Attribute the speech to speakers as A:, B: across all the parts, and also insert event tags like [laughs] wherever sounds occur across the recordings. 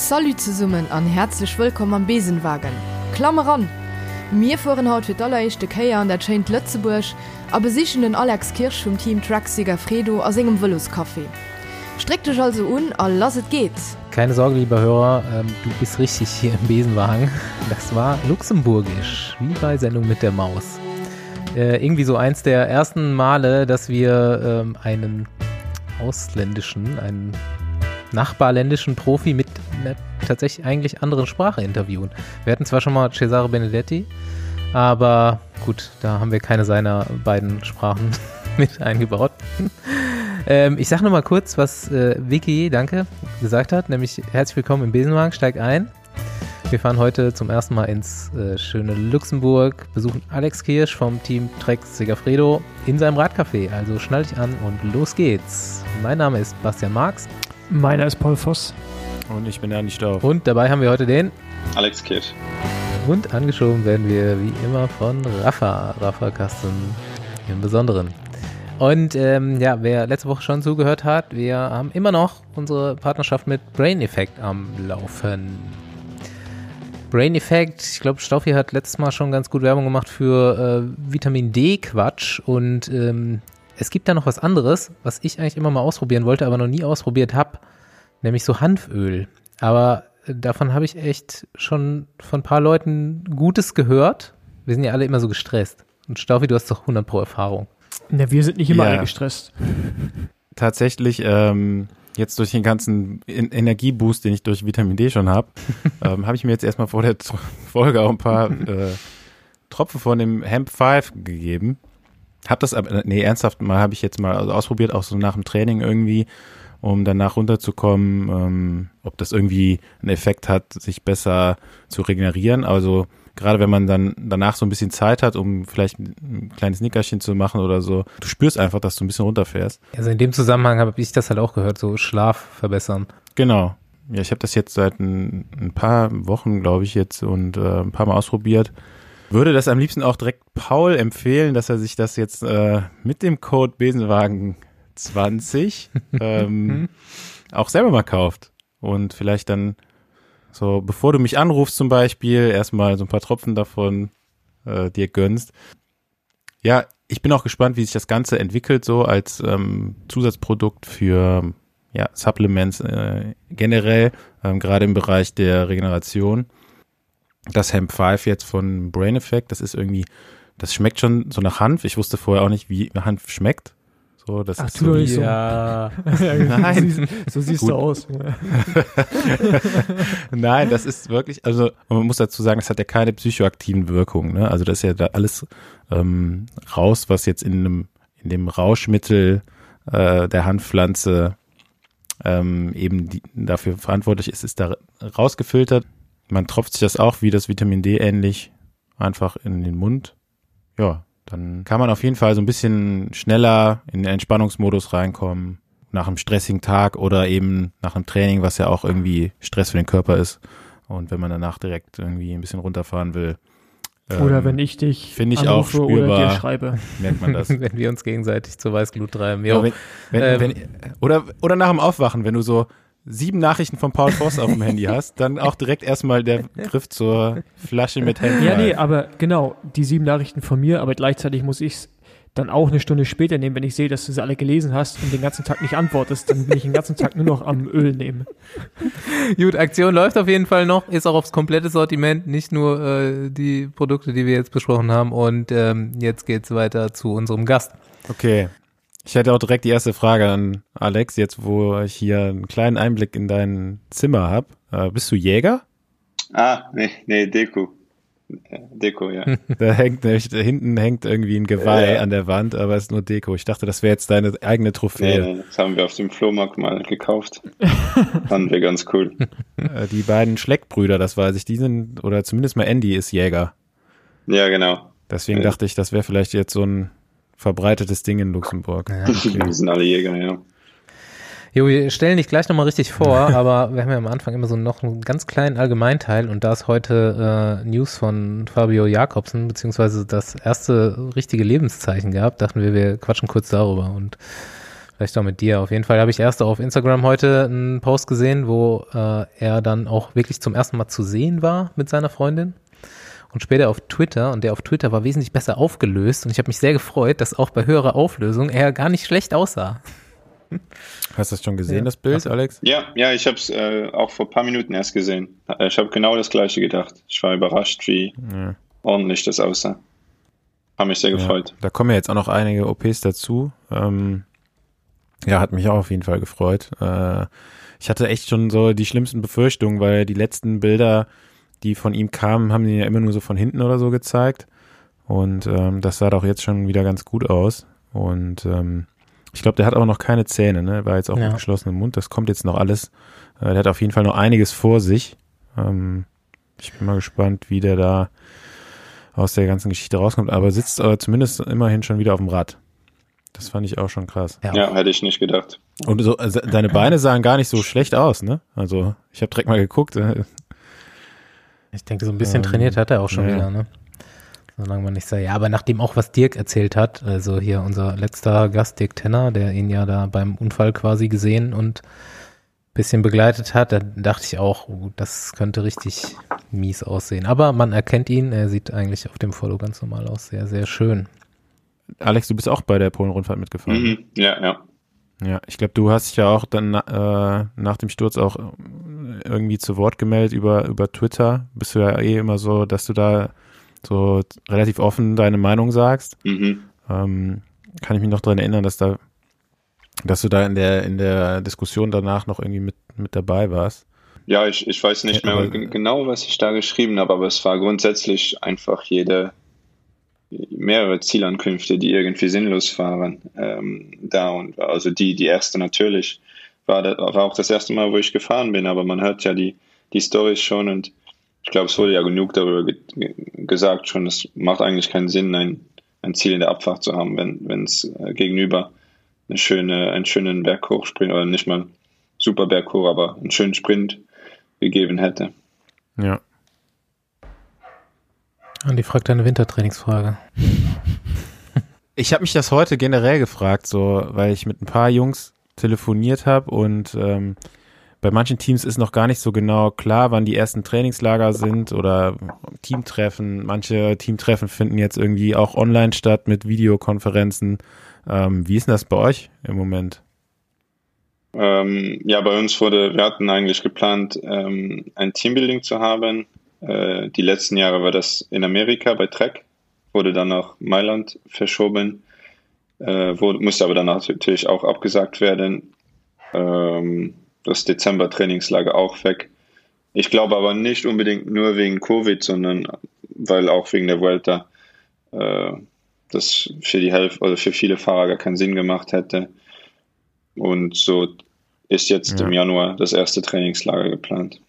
A: Salut zu summen an herzlich willkommen am Besenwagen. Klammer an. Mir fuhren haut für dollarchte Käier an der Chain Lützeburg, aber sich den Alex Kirsch vom Team Trucksiger Fredo aus engem Willluskaffee. Strick dich also un, all lass es geht.
B: Keine Sorge, lieber Hörer, ähm, du bist richtig hier im Besenwagen. Das war luxemburgisch, wie bei Sendung mit der Maus. Äh, irgendwie so eins der ersten Male, dass wir ähm, einen ausländischen, einen nachbarländischen Profi mit einer tatsächlich eigentlich anderen Sprache interviewen. Wir hatten zwar schon mal Cesare Benedetti, aber gut, da haben wir keine seiner beiden Sprachen [laughs] mit eingebaut. ähm, ich sage nur mal kurz, was äh, Vicky, danke, gesagt hat, nämlich herzlich willkommen im Besenwagen, steig ein. Wir fahren heute zum ersten Mal ins äh, schöne Luxemburg, besuchen Alex Kirsch vom Team Trek Segafredo in seinem Radcafé. Also schnall dich an und los geht's. Mein Name ist Bastian Marx.
C: Meiner ist Paul Voss.
D: Und ich bin Ernie Stauf.
B: Und dabei haben wir heute den
E: Alex Kirsch.
B: Und angeschoben werden wir wie immer von Rafa, Rafa Kasten im Besonderen. Und ähm, ja, wer letzte Woche schon zugehört hat, wir haben immer noch unsere Partnerschaft mit Brain Effect am Laufen. Brain Effect, ich glaube, Staufi hat letztes Mal schon ganz gut Werbung gemacht für äh, Vitamin D-Quatsch und ähm, es gibt da noch was anderes, was ich eigentlich immer mal ausprobieren wollte, aber noch nie ausprobiert habe, nämlich so Hanföl. Aber davon habe ich echt schon von ein paar Leuten Gutes gehört. Wir sind ja alle immer so gestresst. Und Staufi, du hast doch 100 pro Erfahrung.
C: Na, wir sind nicht immer ja. alle gestresst.
D: Tatsächlich, ähm, jetzt durch den ganzen Energieboost, den ich durch Vitamin D schon habe, [laughs] ähm, habe ich mir jetzt erstmal vor der Folge auch ein paar äh, Tropfen von dem Hemp 5 gegeben. Hab das aber, nee, ernsthaft mal habe ich jetzt mal also ausprobiert, auch so nach dem Training irgendwie, um danach runterzukommen, ähm, ob das irgendwie einen Effekt hat, sich besser zu regenerieren. Also gerade wenn man dann danach so ein bisschen Zeit hat, um vielleicht ein kleines Nickerchen zu machen oder so, du spürst einfach, dass du ein bisschen runterfährst.
B: Also in dem Zusammenhang habe ich das halt auch gehört, so Schlaf verbessern.
D: Genau. Ja, ich habe das jetzt seit ein, ein paar Wochen, glaube ich, jetzt und äh, ein paar Mal ausprobiert. Würde das am liebsten auch direkt Paul empfehlen, dass er sich das jetzt äh, mit dem Code Besenwagen 20 ähm, auch selber mal kauft und vielleicht dann so, bevor du mich anrufst zum Beispiel, erstmal so ein paar Tropfen davon äh, dir gönnst. Ja, ich bin auch gespannt, wie sich das Ganze entwickelt, so als ähm, Zusatzprodukt für ja, Supplements äh, generell, ähm, gerade im Bereich der Regeneration das Hemp 5 jetzt von Brain Effect, das ist irgendwie, das schmeckt schon so nach Hanf. Ich wusste vorher auch nicht, wie Hanf schmeckt. So, das
C: Ach,
D: ist so
C: nicht so. [laughs]
D: ja. [laughs]
C: Nein. So, so siehst
D: Gut.
C: du aus. [laughs]
D: Nein, das ist wirklich, also man muss dazu sagen, es hat ja keine psychoaktiven Wirkungen. Ne? Also das ist ja da alles ähm, raus, was jetzt in einem in dem Rauschmittel äh, der Hanfpflanze ähm, eben die, dafür verantwortlich ist, ist da rausgefiltert. Man tropft sich das auch wie das Vitamin D ähnlich einfach in den Mund. Ja, dann kann man auf jeden Fall so ein bisschen schneller in den Entspannungsmodus reinkommen nach einem stressigen Tag oder eben nach einem Training, was ja auch irgendwie Stress für den Körper ist. Und wenn man danach direkt irgendwie ein bisschen runterfahren will.
C: Oder
D: ähm,
C: wenn ich dich
D: finde ich auch
C: anrufe oder dir
D: spürbar.
C: schreibe.
D: merkt man das. [laughs]
B: wenn wir uns gegenseitig zur Weißglut treiben.
D: Ja,
B: Jo.
D: wenn, wenn,
B: Ähm.
D: wenn, oder, oder nach dem Aufwachen, wenn du so sieben Nachrichten von Paul Voss auf dem Handy hast, dann auch direkt erstmal der Griff zur Flasche mit Handy.
C: Ja, nee, aber genau, die sieben Nachrichten von mir, aber gleichzeitig muss ich es dann auch eine Stunde später nehmen, wenn ich sehe, dass du sie alle gelesen hast und den ganzen Tag nicht antwortest, dann bin ich den ganzen Tag nur noch am Öl nehmen.
B: Gut, Aktion läuft auf jeden Fall noch, ist auch aufs komplette Sortiment, nicht nur äh, die Produkte, die wir jetzt besprochen haben. Und ähm, jetzt geht's weiter zu unserem Gast.
D: Okay. Ich hätte auch direkt die erste Frage an Alex, jetzt wo ich hier einen kleinen Einblick in dein Zimmer habe. Äh, bist du Jäger?
E: Ah, nee, nee, Deko. Äh, Deko, ja. [laughs]
D: Da hängt nämlich, da hinten hängt irgendwie ein Geweih
E: Ja.
D: an der Wand, aber es ist nur Deko. Ich dachte, das wäre jetzt deine eigene Trophäe.
E: nee, das haben wir auf dem Flohmarkt mal gekauft. [laughs] Fanden wir ganz cool.
D: Äh, die beiden Schleckbrüder, das weiß ich, die sind, oder zumindest mal Andy ist Jäger.
E: Ja, genau.
D: Deswegen
E: Ja.
D: dachte ich, das wäre vielleicht jetzt so ein verbreitetes Ding in Luxemburg. [laughs]
E: Wir sind alle Jäger, ja.
B: Jo, wir stellen dich gleich nochmal richtig vor, [laughs] aber wir haben ja am Anfang immer so noch einen ganz kleinen Allgemeinteil und da ist heute äh, News von Fabio Jakobsen, beziehungsweise das erste richtige Lebenszeichen gehabt, dachten wir, wir quatschen kurz darüber und Vielleicht auch mit dir. Auf jeden Fall habe ich erst auf Instagram heute einen Post gesehen, wo äh, er dann auch wirklich zum ersten Mal zu sehen war mit seiner Freundin. Und später auf Twitter, und der auf Twitter war wesentlich besser aufgelöst. Und ich habe mich sehr gefreut, dass auch bei höherer Auflösung er gar nicht schlecht aussah. [laughs]
D: Hast du das schon gesehen, ja. das Bild, Alex?
E: Ja, ja, ich habe es äh, auch vor ein paar Minuten erst gesehen. Ich habe genau das gleiche gedacht. Ich war überrascht, wie ja. ordentlich das aussah. Haben mich sehr gefreut.
D: Ja, da kommen ja jetzt auch noch einige OPs dazu. Ähm, ja, hat mich auch auf jeden Fall gefreut. Äh, ich hatte echt schon so die schlimmsten Befürchtungen, weil die letzten Bilder, die von ihm kamen, haben ihn ja immer nur so von hinten oder so gezeigt. Und ähm, das sah doch jetzt schon wieder ganz gut aus. Und ähm, ich glaube, der hat auch noch keine Zähne, ne? War jetzt auch ja. mit geschlossenem Mund. Das kommt jetzt noch alles. Äh, der hat auf jeden Fall noch einiges vor sich. Ähm, ich bin mal gespannt, wie der da aus der ganzen Geschichte rauskommt. Aber sitzt aber zumindest immerhin schon wieder auf dem Rad. Das fand ich auch schon krass.
E: Ja, ja hätte ich nicht gedacht.
D: Und so, also deine Beine sahen gar nicht so schlecht aus, ne? Also ich habe direkt mal geguckt.
B: Ich denke, so ein bisschen ähm, trainiert hat er auch schon ja. wieder, ne? Solange man nicht sagt, ja, aber nachdem auch was Dirk erzählt hat, also hier unser letzter Gast, Dirk Tenner, der ihn ja da beim Unfall quasi gesehen und bisschen begleitet hat, da dachte ich auch, oh, das könnte richtig mies aussehen. Aber man erkennt ihn, er sieht eigentlich auf dem Foto ganz normal aus, sehr, sehr schön.
D: Alex, du bist auch bei der Polen-Rundfahrt mitgefahren.
E: Mhm, ja, ja.
D: Ja, ich glaube, du hast dich ja auch dann äh, nach dem Sturz auch irgendwie zu Wort gemeldet über, über Twitter. Bist du ja eh immer so, dass du da so relativ offen deine Meinung sagst. Mhm. Ähm, kann ich mich noch dran erinnern, dass da, dass du da in der, in der Diskussion danach noch irgendwie mit, mit dabei warst.
E: Ja, ich, ich weiß nicht mehr ja, genau, was ich da geschrieben habe, aber es war grundsätzlich einfach jede, mehrere Zielankünfte, die irgendwie sinnlos waren, ähm, da und also die, die erste natürlich war, das, war auch das erste Mal, wo ich gefahren bin, aber man hört ja die, die Storys schon und ich glaube, es wurde ja genug darüber ge gesagt schon, es macht eigentlich keinen Sinn, ein, ein Ziel in der Abfahrt zu haben, wenn es äh, gegenüber eine schöne, einen schönen Berghochsprint oder nicht mal super Berghoch, aber einen schönen Sprint gegeben hätte.
D: Ja.
B: Und die fragt eine Wintertrainingsfrage.
D: Ich habe mich das heute generell gefragt, so, weil ich mit ein paar Jungs telefoniert habe und ähm, bei manchen Teams ist noch gar nicht so genau klar, wann die ersten Trainingslager sind oder Teamtreffen. Manche Teamtreffen finden jetzt irgendwie auch online statt mit Videokonferenzen. Ähm, wie ist denn das bei euch im Moment?
E: Ähm, ja, bei uns wurde, wir hatten eigentlich geplant, ähm, ein Teambuilding zu haben. Äh, die letzten Jahre war das in Amerika bei Trek, wurde dann nach Mailand verschoben, äh, wurde, musste aber dann natürlich auch abgesagt werden. Ähm, das Dezember-Trainingslager auch weg. Ich glaube aber nicht unbedingt nur wegen Covid, sondern weil auch wegen der Vuelta äh, das für die Hälfte oder für viele Fahrer gar keinen Sinn gemacht hätte. Und so ist jetzt ja. im Januar das erste Trainingslager geplant.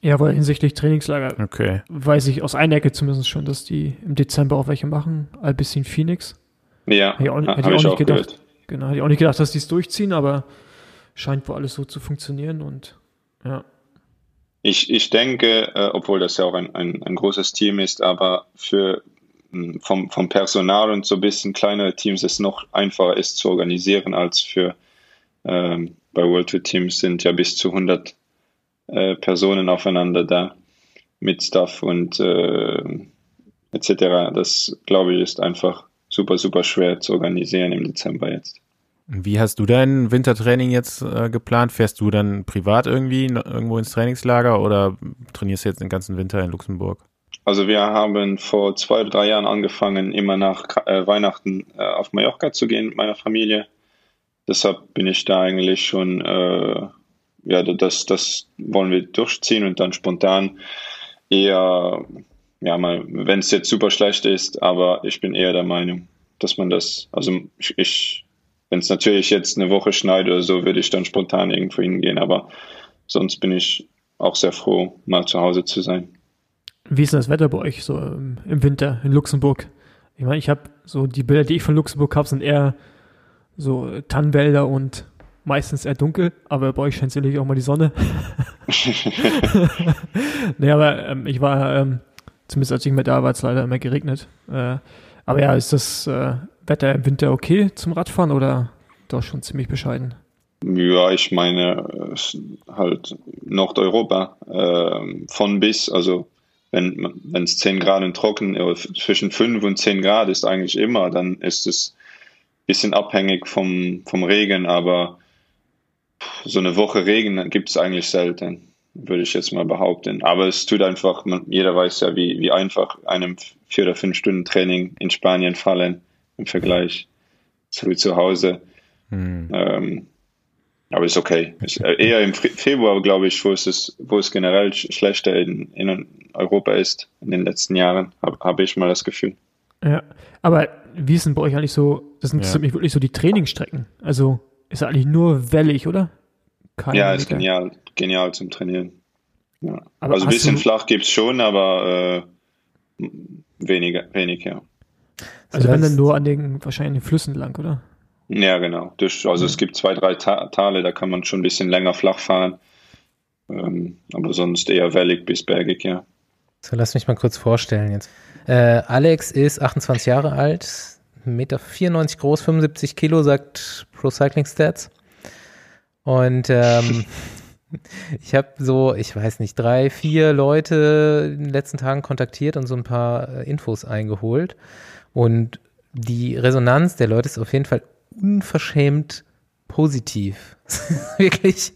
C: Ja, weil hinsichtlich Trainingslager
D: okay.
C: weiß ich aus einer Ecke zumindest schon, dass die im Dezember auch welche machen. Albissin Phoenix.
E: Ja,
C: hätte ich auch, hätte ich auch nicht gedacht. Gehört. Genau, hätte ich auch nicht gedacht, dass die es durchziehen, aber scheint wohl alles so zu funktionieren und ja.
E: Ich, ich denke, äh, obwohl das ja auch ein, ein, ein großes Team ist, aber für hm, vom, vom Personal und so ein bisschen kleinere Teams es noch einfacher ist zu organisieren als für ähm, bei World Tour Teams sind ja bis zu 100 äh, Personen aufeinander da mit Staff und äh, etc. Das glaube ich ist einfach super, super schwer zu organisieren im Dezember jetzt.
D: Wie hast du dein Wintertraining jetzt äh, geplant? Fährst du dann privat irgendwie irgendwo ins Trainingslager oder trainierst du jetzt den ganzen Winter in Luxemburg?
E: Also wir haben vor zwei oder drei Jahren angefangen, immer nach äh, Weihnachten äh, auf Mallorca zu gehen mit meiner Familie. Deshalb bin ich da eigentlich schon, äh, ja, das, das wollen wir durchziehen und dann spontan eher, ja, mal, wenn es jetzt super schlecht ist, aber ich bin eher der Meinung, dass man das, also ich, ich wenn es natürlich jetzt eine Woche schneit oder so, würde ich dann spontan irgendwo hingehen. Aber sonst bin ich auch sehr froh, mal zu Hause zu sein.
C: Wie ist denn das Wetter bei euch so im Winter in Luxemburg? Ich meine, ich habe so die Bilder, die ich von Luxemburg habe, sind eher so Tannenwälder und meistens eher dunkel, aber bei euch scheint sicherlich auch mal die Sonne. [laughs] [laughs] nee, aber ähm, ich war, ähm, zumindest als ich mit da war, es leider immer geregnet. Äh, aber ja, ist das äh, Wetter im Winter okay zum Radfahren oder doch schon ziemlich bescheiden.
E: Ja, ich meine halt Nordeuropa äh, von bis, also wenn es 10 Grad trocken äh, zwischen 5 und 10 Grad ist eigentlich immer, dann ist es bisschen abhängig vom, vom Regen, aber so eine Woche Regen gibt es eigentlich selten, würde ich jetzt mal behaupten. Aber es tut einfach, man, jeder weiß ja, wie, wie einfach einem vier oder fünf Stunden Training in Spanien fallen im Vergleich zu zu Hause. Hm. Ähm, aber ist okay. Ist eher im Februar, glaube ich, wo es, wo es generell schlechter in, in Europa ist in den letzten Jahren, habe hab ich mal das Gefühl.
C: Ja, aber wie ist denn bei euch eigentlich so, das sind ja. wirklich so die Trainingsstrecken? Also ist eigentlich nur wellig, oder?
E: Keine ja, ist genial, genial zum Trainieren. Ja. also ein bisschen flach gibt es schon, aber äh, weniger, wenig, ja.
C: Also wenn dann nur an den wahrscheinlich den Flüssen lang, oder?
E: Ja, genau. Durch, also ja. es gibt zwei, drei Ta Tale, da kann man schon ein bisschen länger flach fahren. Ähm, aber sonst eher wellig bis bergig, ja.
B: So, lass mich mal kurz vorstellen jetzt. Äh, Alex ist 28 Jahre alt, 1,94 Meter groß, 75 Kilo, sagt Pro Cycling Stats. Und ähm, [laughs] ich habe so, ich weiß nicht, drei, vier Leute in den letzten Tagen kontaktiert und so ein paar äh, Infos eingeholt. Und die Resonanz der Leute ist auf jeden Fall unverschämt positiv. [laughs] Wirklich.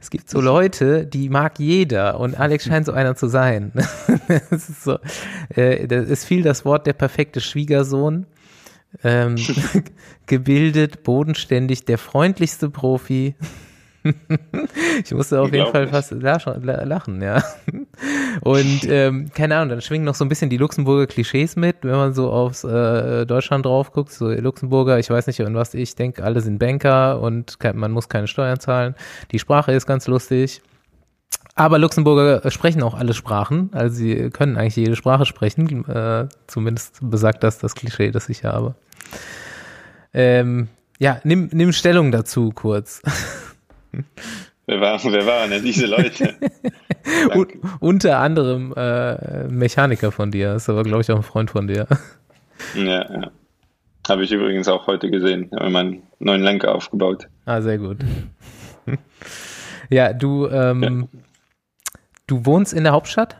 B: Es gibt so Leute, die mag jeder und Alex scheint so einer zu sein. [laughs] Es ist so, äh, das ist viel das Wort der perfekte Schwiegersohn. Ähm, [laughs] gebildet, bodenständig, der freundlichste Profi. ich musste auf jeden Fall fast lachen, ja. Und ähm, keine Ahnung, dann schwingen noch so ein bisschen die Luxemburger Klischees mit, wenn man so aufs äh, Deutschland drauf guckt. So Luxemburger, ich weiß nicht, an was ich denke, alle sind Banker und man muss keine Steuern zahlen. Die Sprache ist ganz lustig. Aber Luxemburger sprechen auch alle Sprachen, also sie können eigentlich jede Sprache sprechen. Äh, zumindest besagt das das Klischee, das ich habe. Ähm, ja, nimm, nimm Stellung dazu kurz.
E: Wer waren, wer waren denn diese Leute? [laughs]
B: unter anderem äh, Mechaniker von dir, ist aber, glaube ich, auch ein Freund von dir.
E: Ja, ja. Habe ich übrigens auch heute gesehen. Habe meinen neuen Lenker aufgebaut.
B: Ah, sehr gut. ja, du, ähm, ja. du wohnst in der Hauptstadt?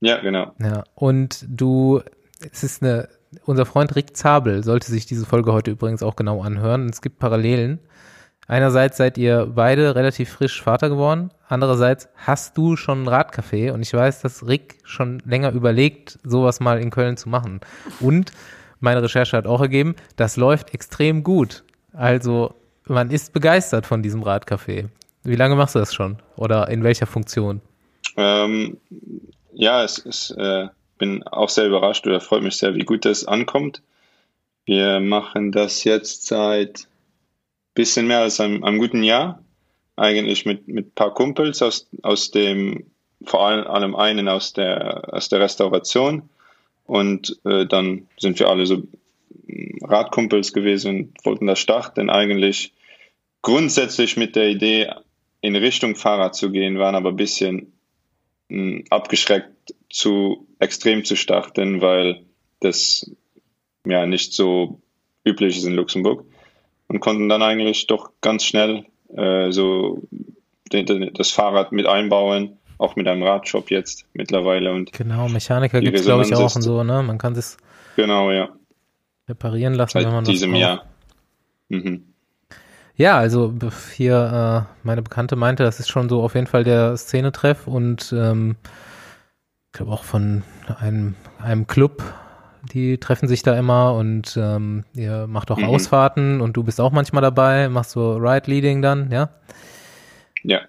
E: Ja, genau.
B: Ja, und du, es ist eine, unser Freund Rick Zabel sollte sich diese Folge heute übrigens auch genau anhören. Es gibt Parallelen. Einerseits seid ihr beide relativ frisch Vater geworden. Andererseits hast du schon ein Radcafé und ich weiß, dass Rick schon länger überlegt, sowas mal in Köln zu machen. Und meine Recherche hat auch ergeben, das läuft extrem gut. Also man ist begeistert von diesem Radcafé. Wie lange machst du das schon? Oder in welcher Funktion?
E: Ähm, ja, es ist, äh, bin auch sehr überrascht oder freut mich sehr, wie gut das ankommt. Wir machen das jetzt seit bisschen mehr als einem, einem guten Jahr. Eigentlich mit, mit paar Kumpels aus, aus dem, vor allem einen aus der, aus der Restauration. Und äh, dann sind wir alle so Radkumpels gewesen und wollten das starten. Eigentlich grundsätzlich mit der Idee, in Richtung Fahrrad zu gehen, waren aber ein bisschen mh, hm, abgeschreckt, zu extrem zu starten, weil das ja nicht so üblich ist in Luxemburg und konnten dann eigentlich doch ganz schnell äh, so den, den, das Fahrrad mit einbauen, auch mit einem Radshop jetzt mittlerweile. Und
B: genau, Mechaniker gibt es glaube ich auch und so, ne? Man kann das
E: genau, ja.
B: reparieren lassen,
E: Seit wenn man diesem Jahr.
B: Mhm. Ja, also hier äh, meine Bekannte meinte, das ist schon so auf jeden Fall der Szenetreff und ähm, ich glaube auch von einem, einem Club die treffen sich da immer und ähm, ihr macht auch mhm. Ausfahrten und du bist auch manchmal dabei, machst so Ride Leading dann, ja?
E: Ja,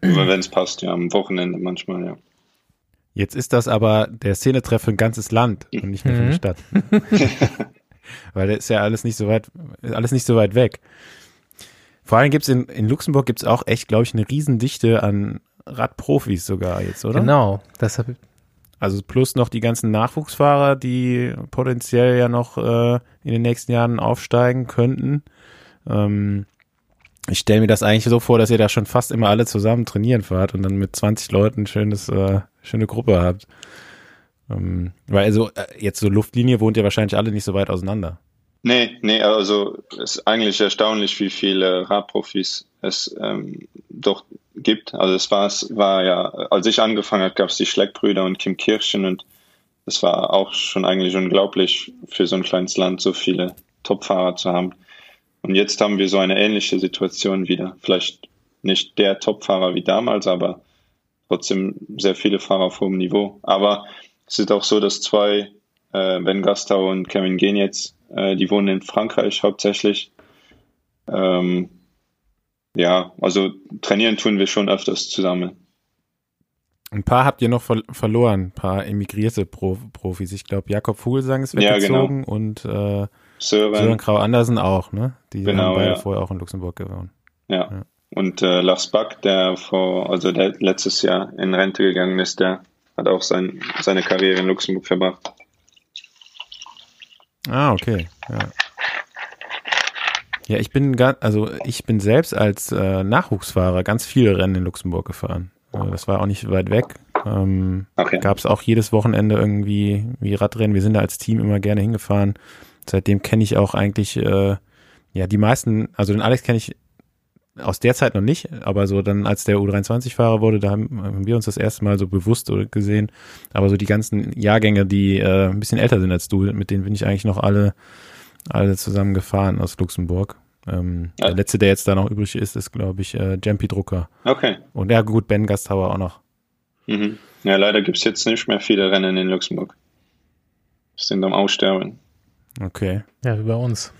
E: wenn es passt, ja, am Wochenende manchmal, ja.
D: Jetzt ist das aber der Szenetreff für ein ganzes Land und nicht nur für eine mhm. Stadt. [laughs] [laughs] Weil das ist ja alles nicht so weit, alles nicht so weit weg. Vor allem gibt's in, in Luxemburg gibt's auch echt, glaube ich, eine Riesendichte an Radprofis sogar jetzt, oder?
B: Genau, das habe
D: also plus noch die ganzen Nachwuchsfahrer, die potenziell ja noch äh, in den nächsten Jahren aufsteigen könnten. Ähm, ich stelle mir das eigentlich so vor, dass ihr da schon fast immer alle zusammen trainieren fahrt und dann mit 20 Leuten schönes, äh, schöne Gruppe habt. Ähm, weil also äh, jetzt so Luftlinie wohnt ihr wahrscheinlich alle nicht so weit auseinander.
E: Nee, nee, also es ist eigentlich erstaunlich, wie viele Radprofis es ähm, doch gibt. Also es war, es war ja, als ich angefangen habe, gab es die Schleckbrüder und Kim Kirchen und es war auch schon eigentlich unglaublich für so ein kleines Land so viele Topfahrer zu haben. Und jetzt haben wir so eine ähnliche Situation wieder. Vielleicht nicht der Topfahrer wie damals, aber trotzdem sehr viele Fahrer auf hohem Niveau. Aber es ist auch so, dass zwei, äh, Ben Gastau und Kevin Genetz, äh, die wohnen in Frankreich hauptsächlich. Ähm, ja, also trainieren tun wir schon öfters zusammen.
D: Ein paar habt ihr noch ver verloren, ein paar emigrierte Pro Profis. Ich glaube, Jakob Vogelsang ist weggezogen ja, genau. und äh, Sören. Sören Krau Andersen auch, ne? Die genau, haben beide ja. vorher auch in Luxemburg gewohnt.
E: Ja. ja. Und äh, Lars Back, der vor, also der letztes Jahr in Rente gegangen ist, der hat auch sein, seine Karriere in Luxemburg verbracht.
D: Ah, okay. Ja. Ja, ich bin also ich bin selbst als äh, Nachwuchsfahrer ganz viele Rennen in Luxemburg gefahren. Äh, das war auch nicht weit weg. Ähm, okay. Gab es auch jedes Wochenende irgendwie wie Radrennen. Wir sind da als Team immer gerne hingefahren. Seitdem kenne ich auch eigentlich äh, ja die meisten, also den Alex kenne ich aus der Zeit noch nicht, aber so dann als der U23-Fahrer wurde, da haben, haben, wir uns das erste Mal so bewusst gesehen. Aber so die ganzen Jahrgänge, die äh, ein bisschen älter sind als du, mit denen bin ich eigentlich noch alle alle zusammen gefahren aus Luxemburg. Ähm, ja. Der letzte, der jetzt da noch übrig ist, ist, glaube ich, äh, Jampi Drucker.
E: Okay.
D: Und ja, gut, Ben Gasthauer auch noch.
E: Mhm. Ja, leider gibt es jetzt nicht mehr viele Rennen in Luxemburg. Sind am Aussterben.
D: Okay.
B: Ja, wie bei uns.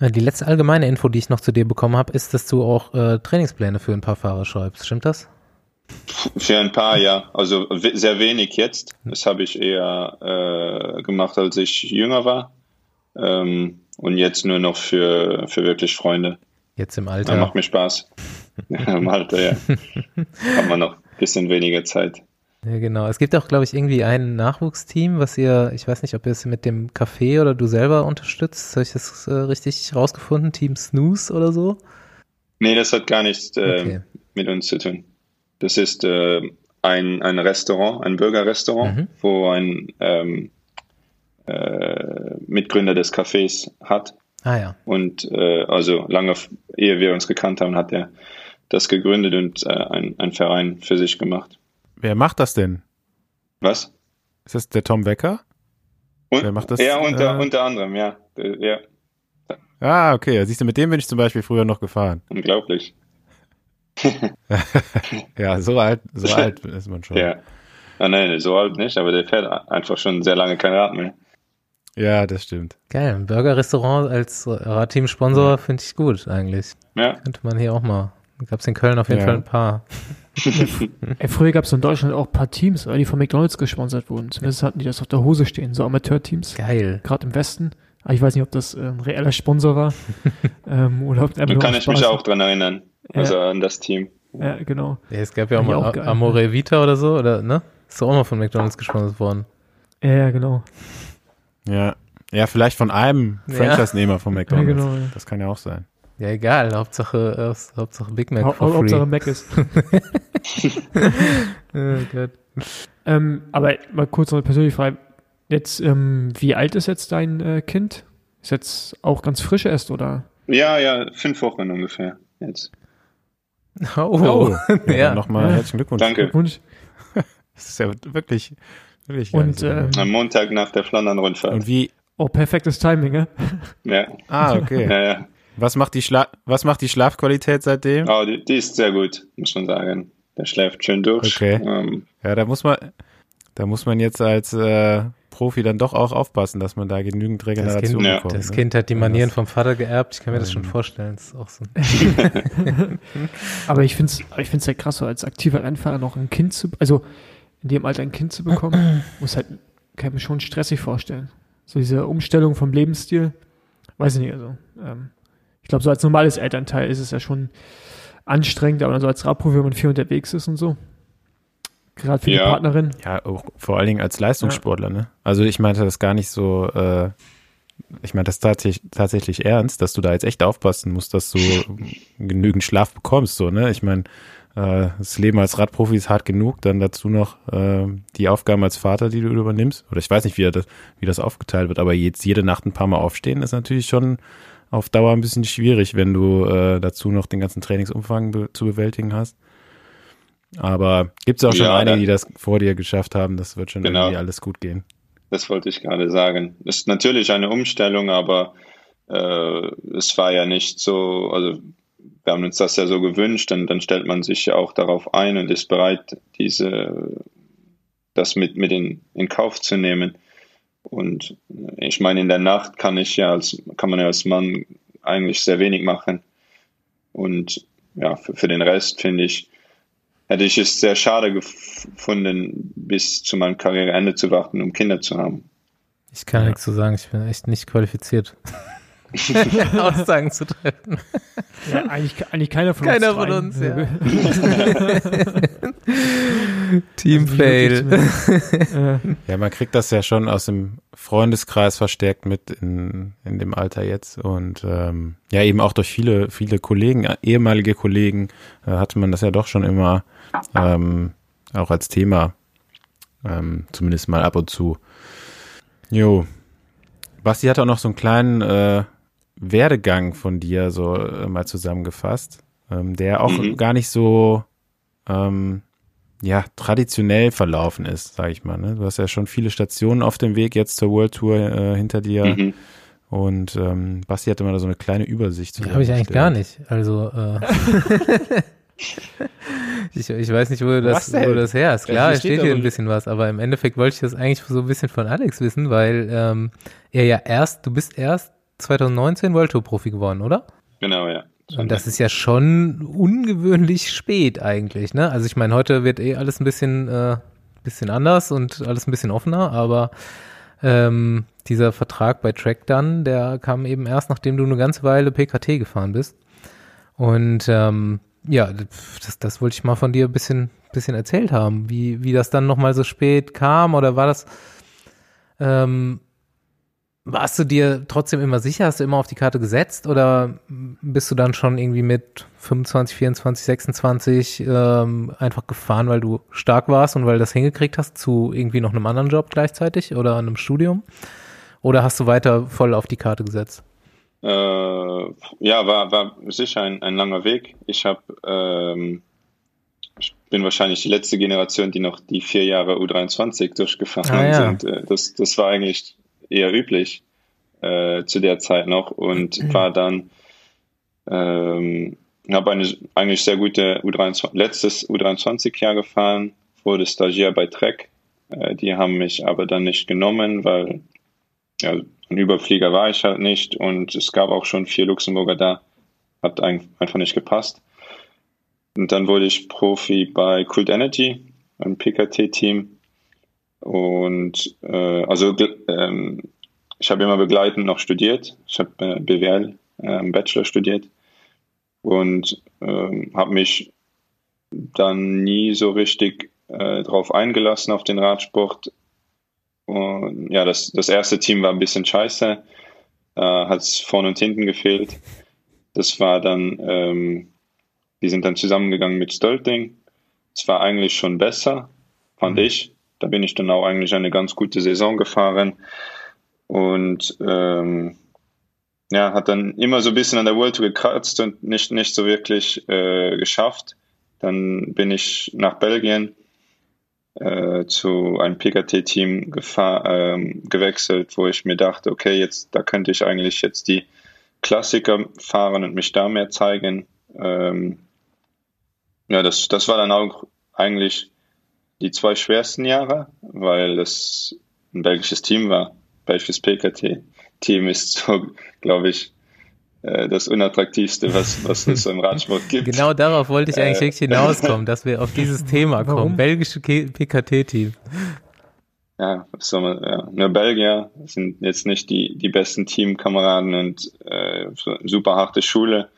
B: Die letzte allgemeine Info, die ich noch zu dir bekommen habe, ist, dass du auch äh, Trainingspläne für ein paar Fahrer schreibst. Stimmt das?
E: Für ein paar, ja. Also sehr wenig jetzt. Das habe ich eher äh, gemacht, als ich jünger war. Ähm, und jetzt nur noch für, für wirklich Freunde.
B: Jetzt im Alter.
E: Das macht mir Spaß. [laughs] Im Alter, ja. Hat man noch ein bisschen weniger Zeit.
B: Ja, genau. Es gibt auch, glaube ich, irgendwie ein Nachwuchsteam, was ihr, ich weiß nicht, ob ihr es mit dem Café oder du selber unterstützt. Habe ich das äh, richtig rausgefunden? Team Snooze oder so?
E: Nee, das hat gar nichts äh, okay. mit uns zu tun. Das ist äh, ein, ein Restaurant, ein Bürgerrestaurant, mhm. wo ein ähm, äh, Mitgründer des Cafés hat.
B: Ah ja.
E: Und äh, also lange, ehe wir uns gekannt haben, hat er das gegründet und äh, ein, ein Verein für sich gemacht.
D: Wer macht das denn?
E: Was?
D: Ist das der Tom Wecker?
E: Und, Wer macht das? Ja, unter, äh, unter anderem, ja. ja.
D: Ah, okay. Siehst du, mit dem bin ich zum Beispiel früher noch gefahren.
E: Unglaublich. [laughs]
D: ja, so alt, so [laughs] alt ist man schon.
E: Ja. Ah, nein, so alt nicht, aber der fährt einfach schon sehr lange kein Rad mehr.
D: Ja, das stimmt.
B: Geil, ein Burger-Restaurant als Radteam-Sponsor ja. finde ich gut eigentlich.
E: Ja.
B: Könnte man hier auch mal. Gab es in Köln auf jeden ja. Fall ein paar. [laughs]
C: Ey, früher gab es in Deutschland auch ein paar Teams, die von McDonalds gesponsert wurden. Zumindest hatten die das auf der Hose stehen, so Amateurteams.
B: Geil.
C: Gerade im Westen. Aber ich weiß nicht, ob das äh, ein reeller Sponsor war. [laughs]
E: ähm, oder ob da kann ich mich auch dran erinnern. Also ja. an das Team.
C: Ja, genau.
B: Ja, es gab ja auch mal auch Amore Vita oder so, oder, ne? Ist auch mal von McDonalds gesponsert worden.
C: Ja, ja, genau.
D: Ja. Ja, vielleicht von einem Franchise-Nehmer von McDonalds. Ja, genau, ja. Das kann ja auch sein.
B: Ja, egal. Hauptsache, äh, Hauptsache Big Mac.
C: Ha Hauptsache Mac ist. [laughs] [laughs] oh Gott. Ähm, aber mal kurz noch eine persönliche Frage. Jetzt, ähm, wie alt ist jetzt dein äh, Kind? Ist jetzt auch ganz frisch erst, oder?
E: Ja, ja, fünf Wochen ungefähr jetzt.
D: Oh, oh. ja. [laughs] ja. Nochmal herzlichen Glückwunsch.
E: Danke. Glückwunsch.
D: Das ist ja wirklich
C: Wirklich und
E: äh, am Montag nach der Flandern-Rundfahrt.
D: Und wie?
C: Oh, perfektes Timing,
E: ne? [laughs] Ja.
D: Ah, okay. [laughs] ja, ja. Was macht die Schla was macht die Schlafqualität seitdem?
E: Oh, die, die, ist sehr gut, muss man sagen. Der schläft schön durch.
D: Okay. Ähm, ja, da muss man, da muss man jetzt als äh, Profi dann doch auch aufpassen, dass man da genügend Regeneration
B: das
D: kind, bekommt.
B: Das ne? Kind hat die Manieren vom Vater geerbt. Ich kann mir das schon ähm. vorstellen. Das ist auch so. [laughs]
C: Aber ich finde es ich find's ja krass, so als aktiver Rennfahrer noch ein Kind zu, also in dem Alter ein Kind zu bekommen, [clears throat] muss halt, kann ich mir schon stressig vorstellen. So diese Umstellung vom Lebensstil, weiß ich nicht, also, ähm, ich glaube, so als normales Elternteil ist es ja schon anstrengend, aber so als Radprofi, wenn man viel unterwegs ist und so. Gerade für ja. die Partnerin.
D: Ja, auch vor allen Dingen als Leistungssportler, ja. ne? Also ich meinte das gar nicht so, äh, ich meine das tatsächlich tatsächlich ernst, dass du da jetzt echt aufpassen musst, dass du [laughs] genügend Schlaf bekommst, so ne? Ich meine, äh, das Leben als Radprofi ist hart genug, dann dazu noch äh, die Aufgaben als Vater, die du übernimmst. Oder ich weiß nicht, wie das, wie das aufgeteilt wird, aber jetzt jede Nacht ein paar Mal aufstehen ist natürlich schon auf Dauer ein bisschen schwierig, wenn du äh, dazu noch den ganzen Trainingsumfang be zu bewältigen hast. Aber gibt es auch schon ja, einige, die das vor dir geschafft haben. Das wird schon genau. irgendwie alles gut gehen.
E: Das wollte ich gerade sagen. Ist natürlich eine Umstellung, aber äh, es war ja nicht so, also wir haben uns das ja so gewünscht, und dann stellt man sich ja auch darauf ein und ist bereit, diese, das mit, mit in, in Kauf zu nehmen. Und ich meine, in der Nacht kann ich ja als, kann man ja als Mann eigentlich sehr wenig machen. Und ja, für, für den Rest finde ich, hätte ich es sehr schade gefunden, bis zu meinem Karriereende zu warten, um Kinder zu haben.
B: Ich kann ja. nichts zu sagen, ich bin echt nicht qualifiziert. [laughs] [laughs] Aussagen zu treffen.
C: Ja, eigentlich, eigentlich keiner von
B: keiner
C: uns.
B: Keiner von uns, ja. [laughs] Team Fail. [laughs]
D: ja, man kriegt das ja schon aus dem Freundeskreis verstärkt mit in, in dem Alter jetzt. Und ähm, ja, eben auch durch viele, viele Kollegen, ehemalige Kollegen, äh, hatte man das ja doch schon immer ähm, auch als Thema. Ähm, zumindest mal ab und zu. Jo. Basti hat auch noch so einen kleinen äh, Werdegang von dir so äh, mal zusammengefasst, ähm, der auch mhm. gar nicht so ähm, ja traditionell verlaufen ist, sage ich mal. Ne? Du hast ja schon viele Stationen auf dem Weg jetzt zur World Tour äh, hinter dir. Mhm. Und ähm, Basti hatte mal so eine kleine Übersicht.
B: Habe ich eigentlich gar nicht. Also äh, [laughs] ich, ich weiß nicht, wo das, wo das her ist. Klar, es steht hier ein bisschen was, aber im Endeffekt wollte ich das eigentlich so ein bisschen von Alex wissen, weil ähm, er ja erst, du bist erst 2019 World Tour Profi geworden, oder?
E: Genau, ja.
B: Und das ist ja schon ungewöhnlich spät eigentlich, ne? Also ich meine, heute wird eh alles ein bisschen, äh, bisschen anders und alles ein bisschen offener, aber ähm, dieser Vertrag bei Track dann, der kam eben erst, nachdem du eine ganze Weile PKT gefahren bist. Und ähm, ja, das, das wollte ich mal von dir ein bisschen, bisschen erzählt haben, wie, wie das dann nochmal so spät kam oder war das ähm, warst du dir trotzdem immer sicher? Hast du immer auf die Karte gesetzt oder bist du dann schon irgendwie mit 25, 24, 26 ähm, einfach gefahren, weil du stark warst und weil du das hingekriegt hast zu irgendwie noch einem anderen Job gleichzeitig oder einem Studium? Oder hast du weiter voll auf die Karte gesetzt?
E: Äh, ja, war, war sicher ein, ein langer Weg. Ich habe ähm, ich bin wahrscheinlich die letzte Generation, die noch die vier Jahre U23 durchgefahren ah, ja. sind. Äh, das, das war eigentlich eher üblich äh, zu der Zeit noch und mhm. war dann ähm, habe eine eigentlich sehr gute U23 letztes U23 Jahr gefahren wurde Stagiaire bei Trek. Äh, die haben mich aber dann nicht genommen weil ja, ein Überflieger war ich halt nicht und es gab auch schon vier Luxemburger da hat einfach nicht gepasst. Und dann wurde ich Profi bei Cult Energy ein PKT Team und äh, also ähm, ich habe immer begleitend noch studiert. Ich habe äh, BWL äh, Bachelor studiert und äh, habe mich dann nie so richtig äh, drauf eingelassen auf den Radsport. Und ja, das, das erste Team war ein bisschen scheiße, äh, hat es vorne und hinten gefehlt. Das war dann, ähm, die sind dann zusammengegangen mit Stölting. Es war eigentlich schon besser, fand mhm. ich. Da bin ich dann auch eigentlich eine ganz gute Saison gefahren und ähm, ja, hat dann immer so ein bisschen an der World Tour gekratzt und nicht, nicht so wirklich äh, geschafft. Dann bin ich nach Belgien äh, zu einem PKT-Team ähm, gewechselt, wo ich mir dachte, okay, jetzt da könnte ich eigentlich jetzt die Klassiker fahren und mich da mehr zeigen. Ähm, ja, das, das war dann auch eigentlich die zwei schwersten Jahre, weil es ein belgisches Team war. Belgisches PKT-Team ist so, glaube ich, äh, das unattraktivste, was, was es im Radsport gibt.
B: Genau darauf wollte ich eigentlich äh, hinauskommen, dass wir auf dieses [laughs] Thema kommen. Warum? Belgische PKT-Team.
E: Ja, so, ja, nur Belgier sind jetzt nicht die, die besten Teamkameraden und äh, super harte Schule.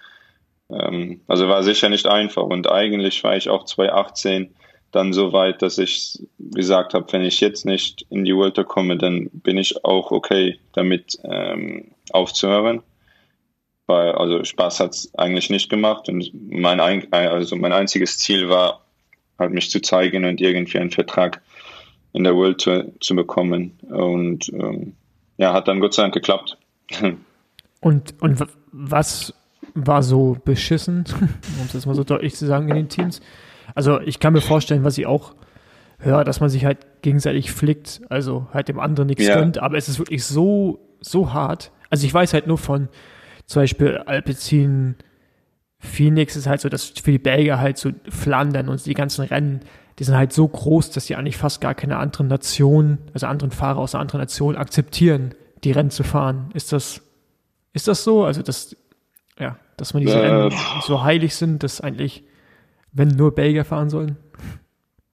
E: Ähm, also war sicher nicht einfach und eigentlich war ich auch 2018 dann so weit, dass ich gesagt habe, wenn ich jetzt nicht in die World komme, dann bin ich auch okay damit ähm, aufzuhören. Weil also Spaß hat es eigentlich nicht gemacht und mein also mein einziges Ziel war halt mich zu zeigen und irgendwie einen Vertrag in der World Tour zu bekommen und ähm, ja hat dann Gott sei Dank geklappt. [laughs]
C: Und und was war so beschissen, [laughs] um es mal so deutlich zu sagen in den Teams? Also ich kann mir vorstellen, was ich auch höre, dass man sich halt gegenseitig flickt, also halt dem anderen nichts ja. gönnt, aber es ist wirklich so, so hart. Also ich weiß halt nur von zum Beispiel Alpecin, Phoenix ist halt so, dass für die Belgier halt so Flandern und die ganzen Rennen, die sind halt so groß, dass die eigentlich fast gar keine anderen Nationen, also anderen Fahrer aus einer anderen Nation akzeptieren, die Rennen zu fahren. Ist das, ist das so? Also, dass, ja, dass man diese äh, Rennen so heilig sind, dass eigentlich wenn nur Belgier fahren sollen?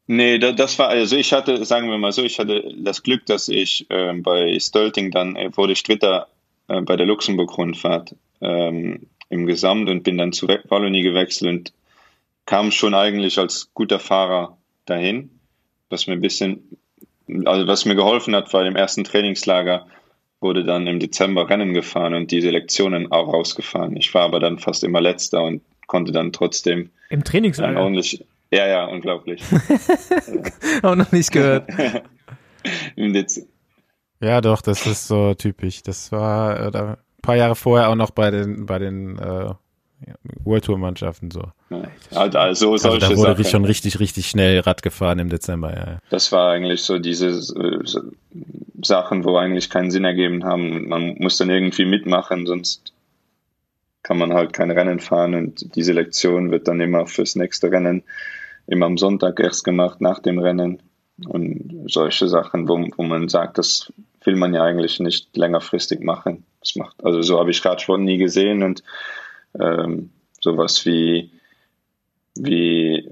E: Nee, das war, also ich hatte, sagen wir mal so, ich hatte das Glück, dass ich äh, bei Stölting dann äh, wurde ich Dritter äh, bei der Luxemburg-Rundfahrt ähm, im Gesamt und bin dann zu Wallonie gewechselt und kam schon eigentlich als guter Fahrer dahin, was mir ein bisschen, also was mir geholfen hat, weil im ersten Trainingslager wurde dann im Dezember Rennen gefahren und die Selektionen auch rausgefahren. Ich war aber dann fast immer letzter und konnte dann trotzdem
C: im Trainingslager
E: ordentlich. Ja, ja, unglaublich. [laughs]
B: auch noch nicht gehört. [laughs]
D: ja, doch, das ist so typisch. Das war äh, ein paar Jahre vorher auch noch bei den bei den äh, World Tour Mannschaften so. Ja,
E: also, also, also
D: da wurde Sachen. schon richtig richtig schnell Rad gefahren im Dezember. Ja.
E: Das war eigentlich so diese äh, Sachen, wo eigentlich keinen Sinn ergeben haben. Man muss dann irgendwie mitmachen, sonst kann man halt kein Rennen fahren und die Selektion wird dann immer fürs nächste Rennen immer am Sonntag erst gemacht nach dem Rennen und solche Sachen, wo, wo man sagt, das will man ja eigentlich nicht längerfristig machen. Das macht, also so habe ich Radsport nie gesehen und ähm, sowas wie, wie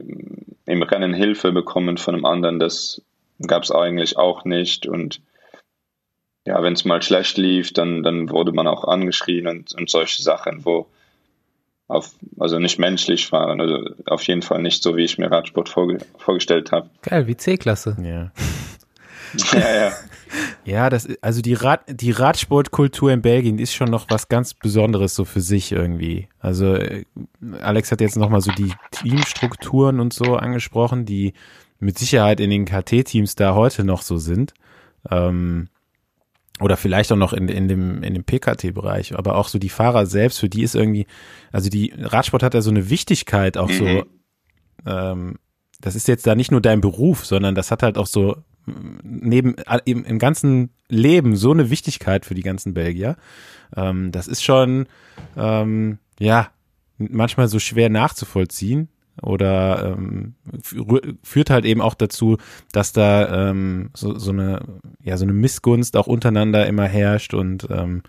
E: im Rennen Hilfe bekommen von einem anderen, das gab es eigentlich auch nicht und ja, wenn es mal schlecht lief, dann, dann wurde man auch angeschrien und, und solche Sachen, wo auf, also nicht menschlich waren, also auf jeden Fall nicht so, wie ich mir Radsport vorge vorgestellt habe.
B: Geil, wie C-Klasse.
D: Ja. [laughs] ja, ja. Ja, das, also die Rad, die Radsportkultur in Belgien ist schon noch was ganz Besonderes so für sich irgendwie. Also äh, Alex hat jetzt nochmal so die Teamstrukturen und so angesprochen, die mit Sicherheit in den KT-Teams da heute noch so sind. Ähm, oder vielleicht auch noch in, in dem, in dem PKT-Bereich, aber auch so die Fahrer selbst, für die ist irgendwie, also die Radsport hat ja so eine Wichtigkeit auch so, mhm. ähm, das ist jetzt da nicht nur dein Beruf, sondern das hat halt auch so neben im, im ganzen Leben so eine Wichtigkeit für die ganzen Belgier. Ähm, das ist schon, ähm, ja, manchmal so schwer nachzuvollziehen oder ähm, führt halt eben auch dazu, dass da ähm, so, so eine ja so eine Missgunst auch untereinander immer herrscht und ähm,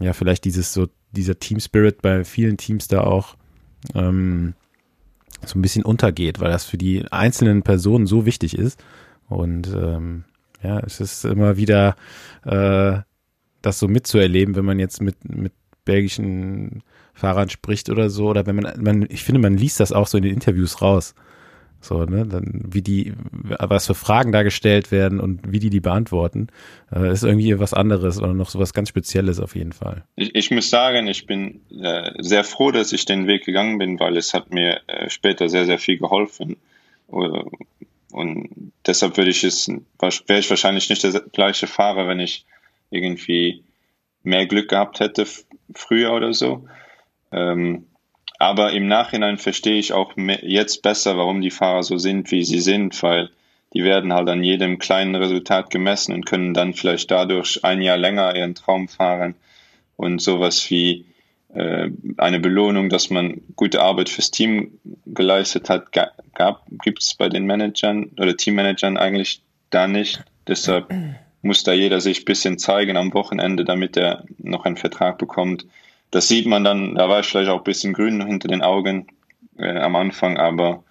D: ja vielleicht dieses so dieser Team Spirit bei vielen Teams da auch ähm, so ein bisschen untergeht, weil das für die einzelnen Personen so wichtig ist. Und ähm, ja es ist immer wieder äh, das so mitzuerleben, wenn man jetzt mit mit belgischen Fahrern spricht oder so, oder wenn man, man, ich finde, man liest das auch so in den Interviews raus. So, ne, dann, wie die, was für Fragen da gestellt werden und wie die die beantworten, äh, ist irgendwie was anderes oder noch so was ganz Spezielles auf jeden Fall.
E: Ich, ich muss sagen, ich bin äh, sehr froh, dass ich den Weg gegangen bin, weil es hat mir äh, später sehr, sehr viel geholfen. Und deshalb würde ich es, wäre ich wahrscheinlich nicht der gleiche Fahrer, wenn ich irgendwie mehr Glück gehabt hätte früher oder so. Ähm, aber im Nachhinein verstehe ich auch jetzt besser, warum die Fahrer so sind, wie sie sind, weil die werden halt an jedem kleinen Resultat gemessen und können dann vielleicht dadurch ein Jahr länger ihren Traum fahren und sowas wie äh, eine Belohnung, dass man gute Arbeit fürs Team geleistet hat, gibt es bei den Managern oder Teammanagern eigentlich da nicht. Deshalb muss da jeder sich ein bisschen zeigen am Wochenende, damit er noch einen Vertrag bekommt das sieht man dann, da war ich vielleicht auch ein bisschen grün hinter den Augen äh, am Anfang, aber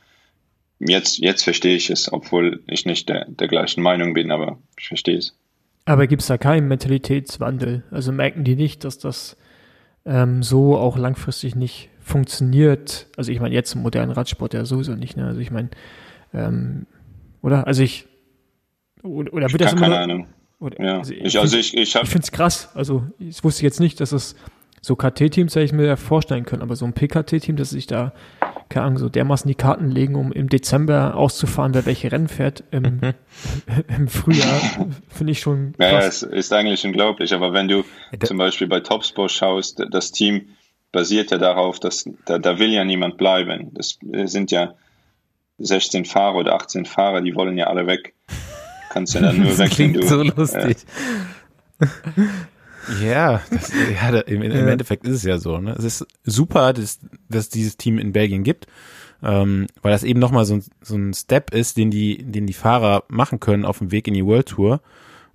E: jetzt, jetzt verstehe ich es, obwohl ich nicht der, der gleichen Meinung bin, aber ich verstehe es.
C: Aber gibt es da keinen Mentalitätswandel? Also merken die nicht, dass das ähm, so auch langfristig nicht funktioniert? Also ich meine, jetzt im modernen Radsport ja sowieso nicht. Ne? Also ich meine, Ähm, oder? Also ich oder, oder wird
E: Ich
C: das
E: hab
C: immer
E: keine Ahnung.
C: oder,
E: Ja.
C: also
E: Ich, also ich, ich
C: ich finde es krass. Also ich wusste jetzt nicht, dass es so KT-Teams hätte ich mir ja vorstellen können, aber so ein PKT-Team, dass sich da, keine Ahnung, so dermaßen die Karten legen, um im Dezember auszufahren, wer welche Rennen fährt im, [laughs] im Frühjahr, finde ich schon
E: Ja, ja,
C: krass.
E: es ist eigentlich unglaublich, aber wenn du
B: da-
E: zum Beispiel bei Topsport schaust, das Team basiert ja darauf, dass da, da will ja niemand bleiben. Das sind ja 16 Fahrer oder 18 Fahrer, die wollen ja alle weg. Kannst ja dann nur [laughs]
B: Das
E: weg, wenn
B: klingt
E: du.
B: so lustig. [laughs]
D: Ja, das, ja da, im, im
B: Ja.
D: Endeffekt ist es ja so. Ne? Es ist super, dass, dass dieses Team in Belgien gibt, ähm, weil das eben nochmal so, ein- so ein Step ist, den die, den die Fahrer machen können auf dem Weg in die World Tour.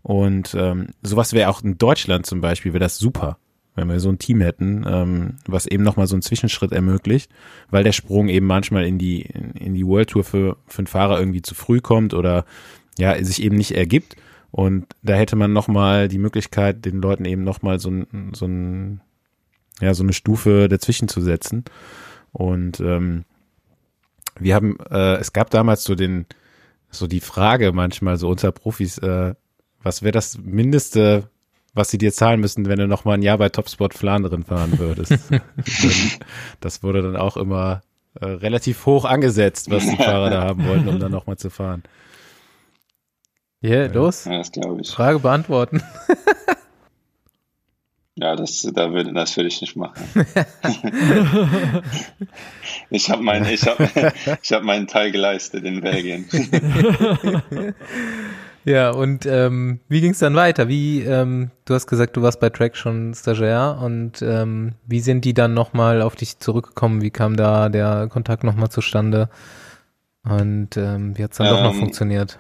D: Und ähm, sowas wäre auch in Deutschland zum Beispiel, wäre das super, wenn wir so ein Team hätten, ähm, was eben nochmal so einen Zwischenschritt ermöglicht, weil der Sprung eben manchmal in die, in, in die World Tour für, für einen Fahrer irgendwie zu früh kommt oder ja, sich eben nicht ergibt. Und da hätte man nochmal die Möglichkeit, den Leuten eben nochmal so ein, so ein, ja, so eine Stufe dazwischen zu setzen. Und ähm, wir haben, äh, es gab damals so den, so die Frage manchmal so unter Profis, äh, was wäre das Mindeste, was sie dir zahlen müssen, wenn du nochmal ein Jahr bei Topsport Flandern fahren würdest? [laughs] Das wurde dann auch immer äh, relativ hoch angesetzt, was die [laughs] Fahrer da haben wollten, um dann nochmal zu fahren.
B: Ja, los.
E: Ja, das glaube ich.
B: Frage beantworten. [laughs]
E: Ja, das, da würde, das würde ich nicht machen. [laughs] ich habe mein, ich habe, [laughs] ich habe meinen Teil geleistet in Belgien.
B: Ja, und ähm, wie ging es dann weiter? Wie, ähm, du hast gesagt, du warst bei Track schon Stagiaire und ähm, wie sind die dann nochmal auf dich zurückgekommen? Wie kam da der Kontakt nochmal zustande? Und ähm, wie hat es dann doch noch
E: Ähm,
B: funktioniert?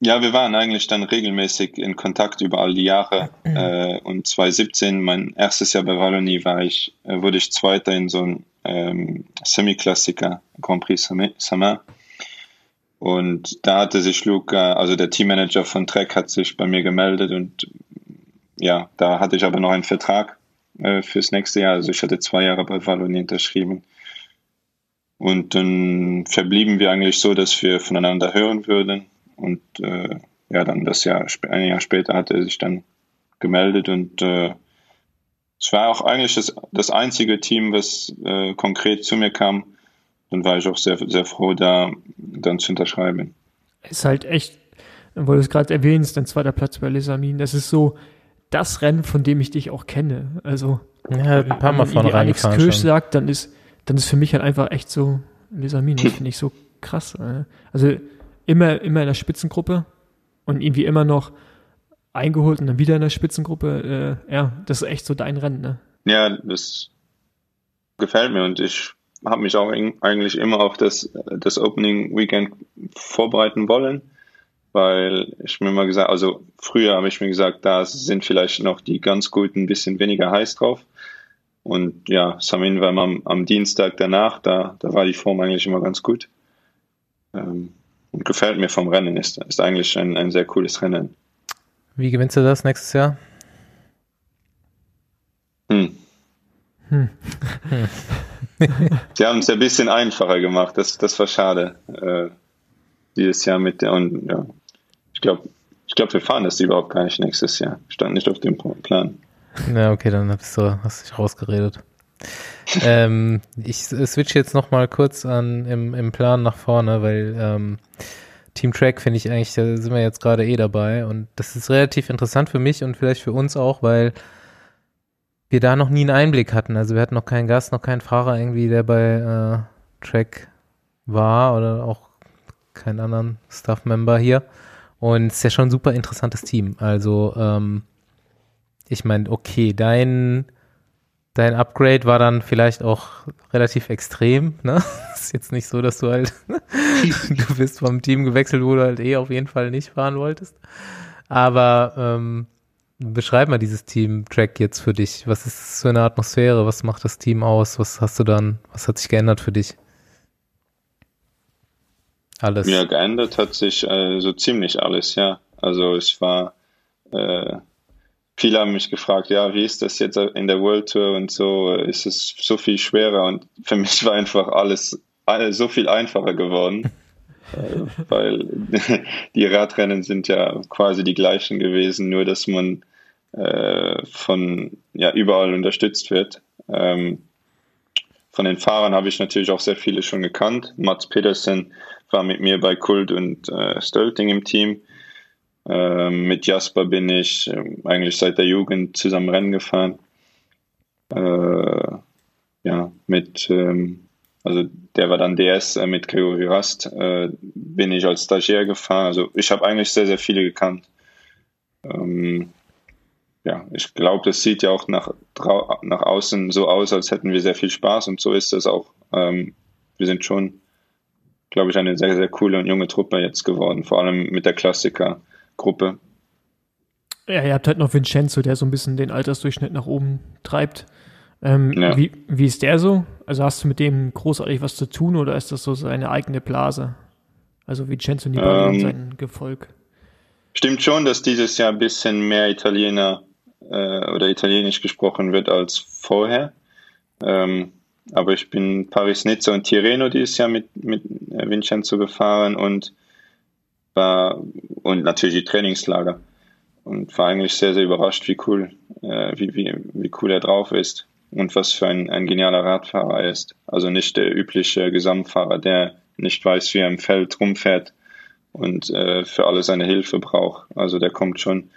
E: Ja, wir waren eigentlich dann regelmäßig in Kontakt über all die Jahre. Äh, und 2017, mein erstes Jahr bei Wallonie, war ich, äh, wurde ich Zweiter in so einem ähm, Semi-Klassiker, Grand Prix Samin. Und da hatte sich Luca, also der Teammanager von Trek, hat sich bei mir gemeldet und ja, da hatte ich aber noch einen Vertrag äh, fürs nächste Jahr. Also ich hatte zwei Jahre bei Wallonie unterschrieben. Und dann verblieben wir eigentlich so, dass wir voneinander hören würden. Und äh, ja, dann das Jahr, ein Jahr später hat er sich dann gemeldet und äh, es war auch eigentlich das, das einzige Team, was äh, konkret zu mir kam. Dann war ich auch sehr, sehr froh, da dann zu unterschreiben.
C: Ist halt echt, weil du es gerade erwähnst, dein zweiter Platz bei Lesamin, das ist so das Rennen, von dem ich dich auch kenne. Also,
B: Ja, ein paar Mal
C: wenn
B: vorne
C: irgendwie Alex Kirsch
B: schon.
C: sagt, dann ist, dann ist für mich halt einfach echt so Lesamin. Das [laughs] finde ich so krass. äh. Also immer, immer in der Spitzengruppe und irgendwie immer noch eingeholt und dann wieder in der Spitzengruppe. Äh, ja, das ist echt so dein Rennen, ne?
E: Ja, das gefällt mir und ich habe mich auch eigentlich immer auf das, das Opening Weekend vorbereiten wollen, weil ich mir immer gesagt, also früher habe ich mir gesagt, da sind vielleicht noch die ganz Guten ein bisschen weniger heiß drauf. Und ja, Samin war am, am Dienstag danach, da, da war die Form eigentlich immer ganz gut. Ähm, und gefällt mir vom Rennen, ist, ist eigentlich ein, ein sehr cooles Rennen.
B: Wie gewinnst du das nächstes Jahr?
E: Hm.
C: Hm.
E: Sie haben es ja ein bisschen einfacher gemacht, das, das war schade. Äh, dieses Jahr mit der, und ja, ich glaube, ich glaube, wir fahren das überhaupt gar nicht nächstes Jahr. Stand nicht auf dem Plan.
B: Ja, okay, dann bist du, hast dich rausgeredet. [laughs] ähm, ich äh, switch jetzt noch mal kurz an im, im Plan nach vorne, weil ähm, Team Track finde ich eigentlich, da sind wir jetzt gerade eh dabei und das ist relativ interessant für mich und vielleicht für uns auch, weil wir da noch nie einen Einblick hatten. Also wir hatten noch keinen Gast, noch keinen Fahrer irgendwie, der bei äh, Track war oder auch keinen anderen Staff-Member hier. Und es ist ja schon ein super interessantes Team. Also ähm, ich meine, okay, dein, dein Upgrade war dann vielleicht auch relativ extrem, ne? [laughs] Ist jetzt nicht so, dass du halt, [laughs] du bist vom Team gewechselt, wo du halt eh auf jeden Fall nicht fahren wolltest. Aber ähm, beschreib mal dieses Team-Track jetzt für dich. Was ist das für eine Atmosphäre? Was macht das Team aus? Was hast du dann, was hat sich geändert für dich? Alles.
E: Ja, geändert hat sich äh, so ziemlich alles, ja. Also es war, äh, viele haben mich gefragt, ja, wie ist das jetzt in der World Tour und so, ist es so viel schwerer und für mich war einfach alles, alles so viel einfacher geworden. äh, [laughs] weil die Radrennen sind ja quasi die gleichen gewesen, nur dass man äh, von ja überall unterstützt wird. Ähm, von den Fahrern habe ich natürlich auch sehr viele schon gekannt. Mats Petersen war mit mir bei Kult und äh, Stölting im Team. Ähm, mit Jasper bin ich äh, eigentlich seit der Jugend zusammen Rennen gefahren. Äh, ja, mit, ähm, also der war dann DS äh, mit Gregory Rast, bin ich als Stagiaire gefahren. Also ich habe eigentlich sehr, sehr viele gekannt. Ähm, ja, ich glaube, das sieht ja auch nach, nach außen so aus, als hätten wir sehr viel Spaß und so ist es auch. Wir sind schon, glaube ich, eine sehr, sehr coole und junge Truppe jetzt geworden, vor allem mit der Klassiker-Gruppe.
C: Ja, ihr habt halt noch Vincenzo, der so ein bisschen den Altersdurchschnitt nach oben treibt. Ähm, ja. wie, wie ist der so? Also hast du mit dem großartig was zu tun oder ist das so seine eigene Blase? Also Vincenzo Nibali ähm, und sein Gefolg.
E: Stimmt schon, dass dieses Jahr ein bisschen mehr Italiener äh, oder Italienisch gesprochen wird als vorher. Ähm, aber ich bin Paris-Nizza und Tirreno dieses Jahr mit, mit äh, Vincenzo gefahren und war und natürlich die Trainingslager und war eigentlich sehr, sehr überrascht, wie cool, äh, wie, wie, wie cool er drauf ist und was für ein, ein genialer Radfahrer er ist. Also nicht der übliche Gesamtfahrer, der nicht weiß, wie er im Feld rumfährt und äh, für alle seine Hilfe braucht. Also der kommt schon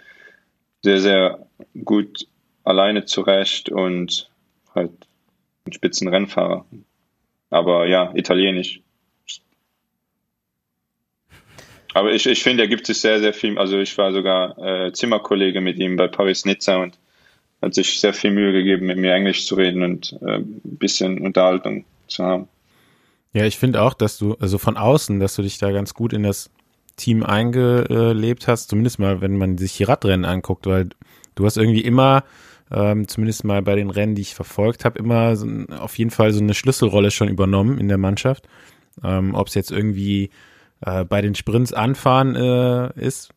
E: sehr, sehr gut alleine zurecht und halt ein Spitzenrennfahrer. Aber ja, italienisch. Aber ich, ich finde, er gibt sich sehr, sehr viel. Also ich war sogar äh, Zimmerkollege mit ihm bei Paris Nizza und hat sich sehr viel Mühe gegeben, mit mir Englisch zu reden und äh, ein bisschen Unterhaltung zu haben.
D: Ja, ich finde auch, dass du, also von außen, dass du dich da ganz gut in das Team eingelebt hast, zumindest mal, wenn man sich die Radrennen anguckt, weil du hast irgendwie immer, ähm, zumindest mal bei den Rennen, die ich verfolgt habe, immer so, auf jeden Fall so eine Schlüsselrolle schon übernommen in der Mannschaft. Ähm, Ob es jetzt irgendwie äh, bei den Sprints anfahren äh, ist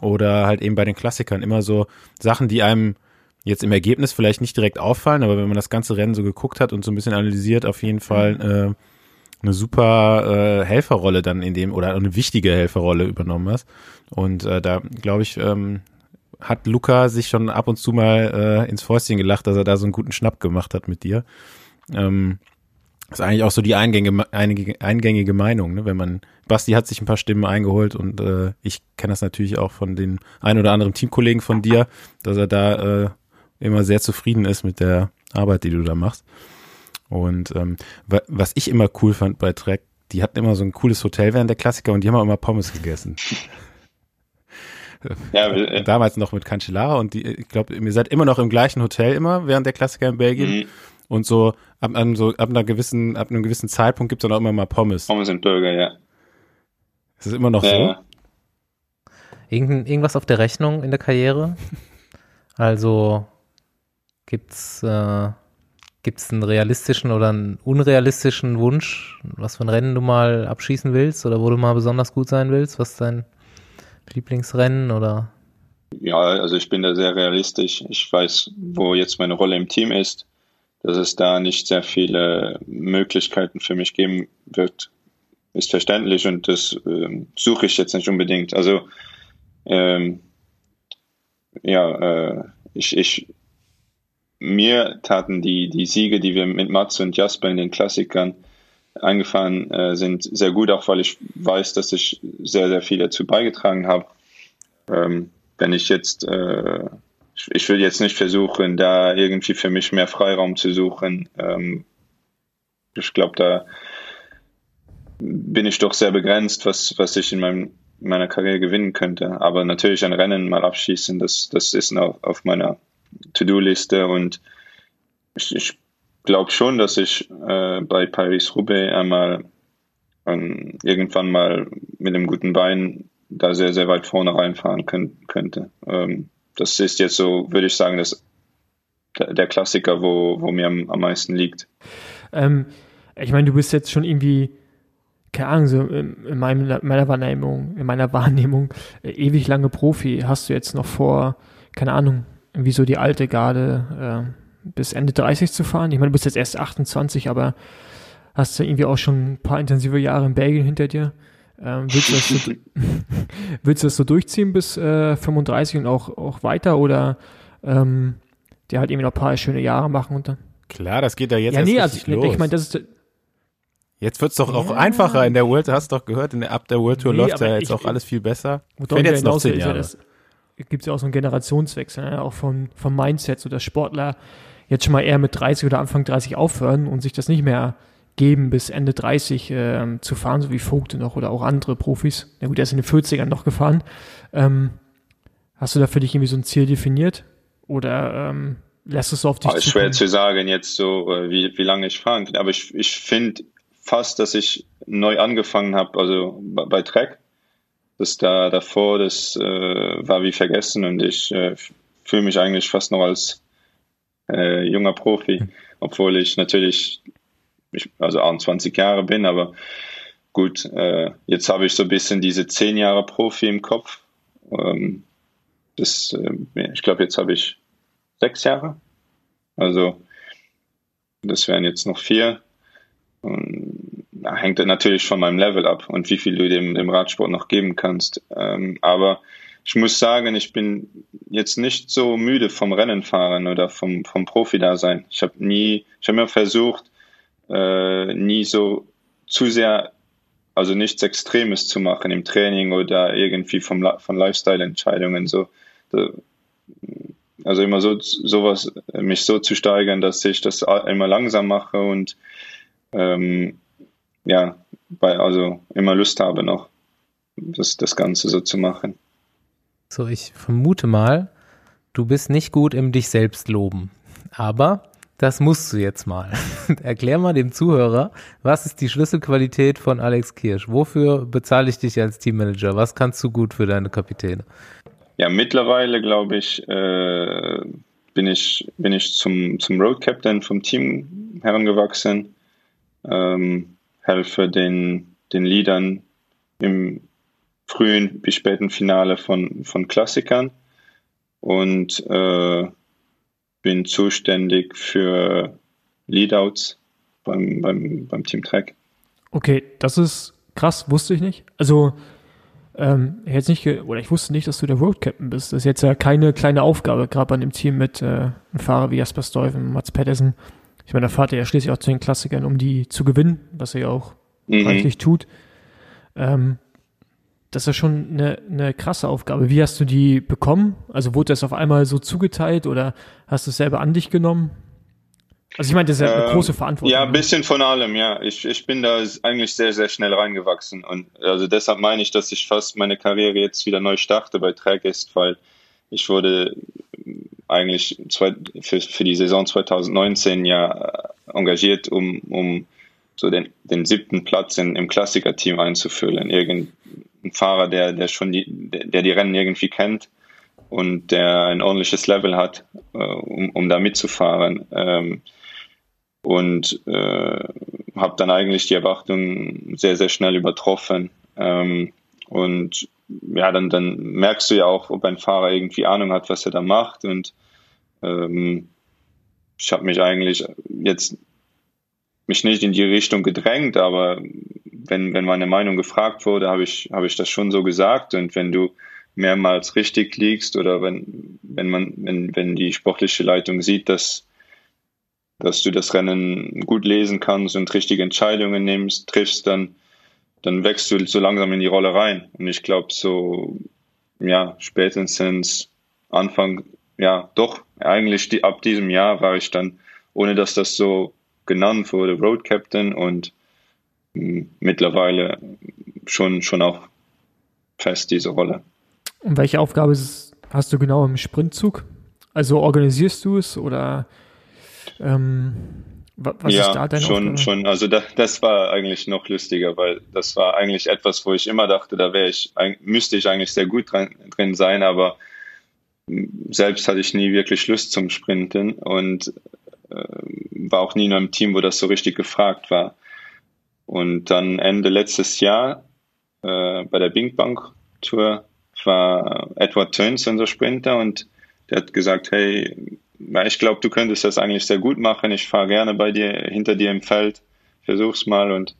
D: oder halt eben bei den Klassikern immer so Sachen, die einem jetzt im Ergebnis vielleicht nicht direkt auffallen, aber wenn man das ganze Rennen so geguckt hat und so ein bisschen analysiert, auf jeden Fall äh, eine super äh, Helferrolle dann in dem oder eine wichtige Helferrolle übernommen hast. Und äh, da glaube ich, ähm, hat Luca sich schon ab und zu mal äh, ins Fäustchen gelacht, dass er da so einen guten Schnapp gemacht hat mit dir. Ähm, ist eigentlich auch so die eingängige, eingängige Meinung, ne? wenn man, Basti hat sich ein paar Stimmen eingeholt und äh, ich kenne das natürlich auch von den ein oder anderen Teamkollegen von dir, dass er da äh, immer sehr zufrieden ist mit der Arbeit, die du da machst. Und ähm, was ich immer cool fand bei Trek, die hatten immer so ein cooles Hotel während der Klassiker und die haben auch immer Pommes gegessen. [laughs] Ja, äh, Damals noch mit Cancellara und die, ich glaube, ihr seid immer noch im gleichen Hotel immer während der Klassiker in Belgien. Und so ab, ab, so ab einer gewissen, ab einem gewissen Zeitpunkt gibt es dann auch immer mal Pommes.
E: Pommes und Burger, ja.
D: Ist das immer noch ja.
B: so? Irgend, irgendwas auf der Rechnung in der Karriere? [laughs] Also gibt's äh, Gibt es einen realistischen oder einen unrealistischen Wunsch, was für ein Rennen du mal abschießen willst oder wo du mal besonders gut sein willst? Was dein Lieblingsrennen oder?
E: Ja, also ich bin da sehr realistisch. Ich weiß, wo jetzt meine Rolle im Team ist, dass es da nicht sehr viele Möglichkeiten für mich geben wird, ist verständlich und das äh, suche ich jetzt nicht unbedingt. Also ähm, ja, äh, ich, ich mir taten die, die Siege, die wir mit Mats und Jasper in den Klassikern eingefahren äh, sind, sehr gut, auch weil ich weiß, dass ich sehr, sehr viel dazu beigetragen habe. Ähm, wenn ich jetzt, äh, ich, will jetzt nicht versuchen, da irgendwie für mich mehr Freiraum zu suchen. Ähm, ich glaube, da bin ich doch sehr begrenzt, was, was ich in meinem, meiner Karriere gewinnen könnte. Aber natürlich ein Rennen mal abschießen, das, das ist noch auf meiner To-Do-Liste und ich, ich glaube schon, dass ich äh, bei Paris-Roubaix einmal ähm, irgendwann mal mit einem guten Bein da sehr, sehr weit vorne reinfahren können, könnte. Ähm, das ist jetzt so, würde ich sagen, das, der Klassiker, wo, wo mir am, am meisten liegt.
C: Ähm, ich meine, du bist jetzt schon irgendwie, keine Ahnung, so in, in meinem, meiner Wahrnehmung, in meiner Wahrnehmung, äh, ewig lange Profi. Hast du jetzt noch vor, keine Ahnung, wie so die alte Garde äh, bis Ende 30 zu fahren. Ich meine, du bist jetzt erst 28, aber hast du irgendwie auch schon ein paar intensive Jahre in Belgien hinter dir. Ähm, willst, du das so, [laughs] willst du das so durchziehen bis äh, 35 und auch, auch weiter oder ähm, der halt irgendwie noch ein paar schöne Jahre machen und dann?
D: Klar, das geht ja jetzt
C: ja, nee, also, los. Ich meine, das ist
D: Jetzt wird's doch ja. auch einfacher in der World, hast du doch gehört, in der, ab der World Tour nee, läuft ja jetzt ich, auch alles viel besser.
C: Fällt jetzt noch zehn Jahre. Ja gibt es ja auch so einen Generationswechsel, ne? auch vom, vom Mindset, so dass Sportler jetzt schon mal eher mit 30 oder Anfang 30 aufhören und sich das nicht mehr geben, bis Ende 30 äh, zu fahren, so wie Vogte noch oder auch andere Profis. Ja gut, er ist in den 40ern noch gefahren. Ähm, hast du da für dich irgendwie so ein Ziel definiert? Oder ähm, lässt es auf dich
E: oh, Ist schwer zu sagen jetzt so, äh, wie, wie lange ich fahren kann. Aber ich, ich finde fast, dass ich neu angefangen habe, also bei, bei Trek. Das da davor, das äh, war wie vergessen und ich äh, fühle mich eigentlich fast noch als äh, junger Profi, obwohl ich natürlich ich, also 21 Jahre bin, aber gut, äh, jetzt habe ich so ein bisschen diese zehn Jahre Profi im Kopf. Ähm, das, äh, ich glaube, jetzt habe ich sechs Jahre. Also das wären jetzt noch vier. Und da hängt natürlich von meinem Level ab und wie viel du dem, dem Radsport noch geben kannst. Ähm, aber ich muss sagen, ich bin jetzt nicht so müde vom Rennenfahren oder vom, vom Profi-Dasein. Ich habe nie, ich habe mir versucht, äh, nie so zu sehr, also nichts Extremes zu machen im Training oder irgendwie vom, von Lifestyle-Entscheidungen. So, also immer so sowas, mich so zu steigern, dass ich das immer langsam mache und ähm, ja, bei, also immer Lust habe noch, das, das Ganze so zu machen.
B: So, ich vermute mal, du bist nicht gut im dich selbst loben, aber das musst du jetzt mal. [laughs] Erklär mal dem Zuhörer, was ist die Schlüsselqualität von Alex Kirsch? Wofür bezahle ich dich als Teammanager? Was kannst du gut für deine Kapitäne?
E: Ja, mittlerweile glaube ich, äh, bin ich, bin ich zum, zum Road Captain vom Team herangewachsen, ähm, helfe den, den Leadern im frühen bis späten Finale von, von Klassikern und äh, bin zuständig für Leadouts beim, beim, beim Team Track.
C: Okay, das ist krass, wusste ich nicht. Also, ähm, ich jetzt nicht, oder ich wusste nicht, dass du der Road Captain bist. Das ist jetzt ja keine kleine Aufgabe, gerade bei einem Team mit äh, einem Fahrer wie Jasper Stuyven, Mats Pedersen. Ich meine, da fahrt er ja schließlich auch zu den Klassikern, um die zu gewinnen, was er ja auch mhm. reichlich tut. Ähm, das ist schon eine, eine krasse Aufgabe. Wie hast du die bekommen? Also wurde das auf einmal so zugeteilt oder hast du es selber an dich genommen? Also ich meine, das ist ja eine äh, große Verantwortung.
E: Ja, ein ne? bisschen von allem, ja. Ich, ich bin da eigentlich sehr, sehr schnell reingewachsen. Und also deshalb meine ich, dass ich fast meine Karriere jetzt wieder neu starte bei Track ist, weil ich wurde eigentlich zwei, für, für die Saison 2019 ja engagiert, um, um so den, den siebten Platz in, im Klassiker-Team einzufüllen. Irgend, ein Fahrer, der, der schon die, der die Rennen irgendwie kennt und der ein ordentliches Level hat, äh, um, um da mitzufahren. Ähm, und äh, habe dann eigentlich die Erwartungen sehr, sehr schnell übertroffen. Ähm, und ja, dann, dann merkst du ja auch, ob ein Fahrer irgendwie Ahnung hat, was er da macht. Und ähm, ich habe mich eigentlich jetzt mich nicht in die Richtung gedrängt, aber wenn, wenn meine Meinung gefragt wurde, habe ich, habe ich das schon so gesagt. Und wenn du mehrmals richtig liegst oder wenn, wenn man, wenn, wenn die sportliche Leitung sieht, dass, dass du das Rennen gut lesen kannst und richtige Entscheidungen nimmst, triffst, dann, dann wächst du so langsam in die Rolle rein. Und ich glaube, so, ja, spätestens Anfang, ja, doch, eigentlich die, ab diesem Jahr war ich dann, ohne dass das so genannt wurde, Road Captain und mittlerweile schon, schon auch fest diese Rolle.
C: Und welche Aufgabe hast du genau im Sprintzug? Also organisierst du es oder ähm,
E: was ja, ist da deine schon, Aufgabe? schon. Also da, das war eigentlich noch lustiger, weil das war eigentlich etwas, wo ich immer dachte, da wäre ich, müsste ich eigentlich sehr gut dran, drin sein, aber selbst hatte ich nie wirklich Lust zum Sprinten und war auch nie in einem Team, wo das so richtig gefragt war. Und dann Ende letztes Jahr äh, bei der Bing Bank Tour war Edward Töns unser Sprinter und der hat gesagt, hey, ich glaube, du könntest das eigentlich sehr gut machen. Ich fahre gerne bei dir, hinter dir im Feld, versuch's mal und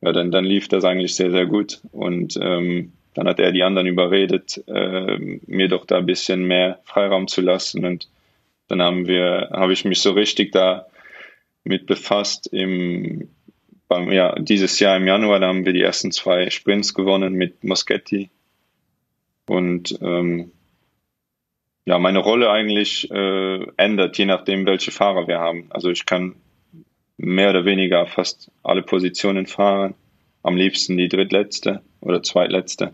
E: ja, dann, dann lief das eigentlich sehr, sehr gut. Und ähm, dann hat er die anderen überredet, äh, mir doch da ein bisschen mehr Freiraum zu lassen. Und dann haben wir, habe ich mich so richtig da mit befasst im beim, ja, dieses Jahr im Januar, da haben wir die ersten zwei Sprints gewonnen mit Moschetti. Und ähm, ja, meine Rolle eigentlich äh, ändert, je nachdem, welche Fahrer wir haben. Also ich kann mehr oder weniger fast alle Positionen fahren. Am liebsten die drittletzte oder zweitletzte.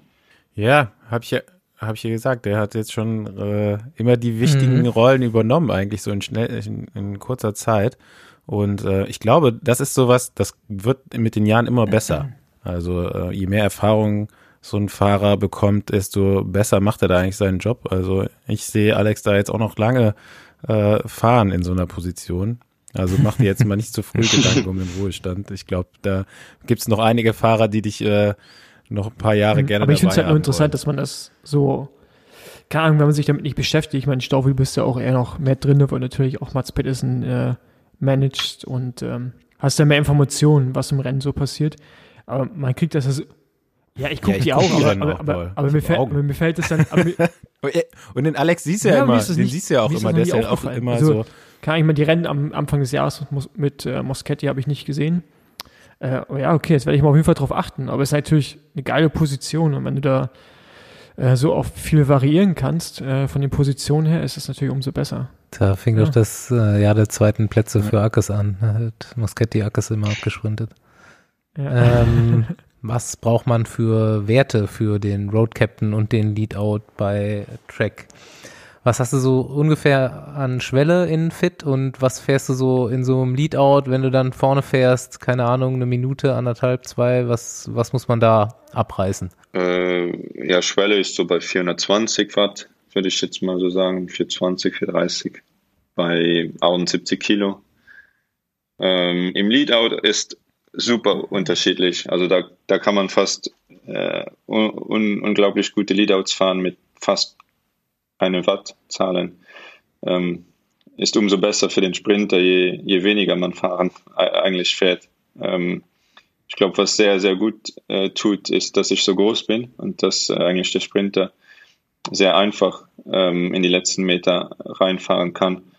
D: Ja, habe ich ja habe ich ja gesagt, der hat jetzt schon äh, immer die wichtigen mhm. Rollen übernommen, eigentlich so in schnell in, in kurzer Zeit. Und äh, ich glaube, das ist sowas, das wird mit den Jahren immer besser. Also äh, je mehr Erfahrung so ein Fahrer bekommt, desto besser macht er da eigentlich seinen Job. Also ich sehe Alex da jetzt auch noch lange äh, fahren in so einer Position. Also mach dir jetzt mal nicht zu früh [laughs] Gedanken um den Wohlstand. Ich glaube, da gibt's noch einige Fahrer, die dich äh, noch ein paar Jahre mhm. gerne
C: Aber ich finde es halt nur interessant, wollen. dass man das so, keine Ahnung, wenn man sich damit nicht beschäftigt. Ich meine, Staufel bist ja auch eher noch mehr drin, weil natürlich auch Mats Pedersen äh, managst und ähm, hast ja mehr Informationen, was im Rennen so passiert. Aber man kriegt das also ja, ich gucke ja, die auch, aber, aber, aber, aber mir, fällt, mir fällt es dann.
D: und den Alex siehst du ja, ja immer, den siehst du ja auch immer, der ist ja auch immer also, so.
C: Kann ich mal die Rennen am Anfang des Jahres mit, mit äh, Moschetti habe ich nicht gesehen. Äh, ja, okay, jetzt werde ich mal auf jeden Fall drauf achten. Aber es ist natürlich eine geile Position und wenn du da äh, so oft viel variieren kannst äh, von den Positionen her, ist es natürlich umso besser.
B: Da fing ja. doch das äh, Jahr der zweiten Plätze ja. für Ackes an. Da hat Moschetti Ackes immer abgesprintet. Ja. Ähm, [laughs] was braucht man für Werte für den Road Captain und den Leadout bei Track? Was hast du so ungefähr an Schwelle in Fit und was fährst du so in so einem Leadout, wenn du dann vorne fährst, keine Ahnung, eine Minute, anderthalb, zwei, was, was muss man da abreißen?
E: Äh, ja, Schwelle ist so bei 420 Watt, würde ich jetzt mal so sagen, 420, 430 bei 78 Kilo. Ähm, Im Leadout ist super unterschiedlich. Also da, da kann man fast äh, un, unglaublich gute Leadouts fahren mit fast keine Wattzahlen. Ähm, ist umso besser für den Sprinter, je, je weniger man fahren eigentlich fährt. Ähm, ich glaube, was sehr, sehr gut äh, tut, ist, dass ich so groß bin und dass äh, eigentlich der Sprinter sehr einfach ähm, in die letzten Meter reinfahren kann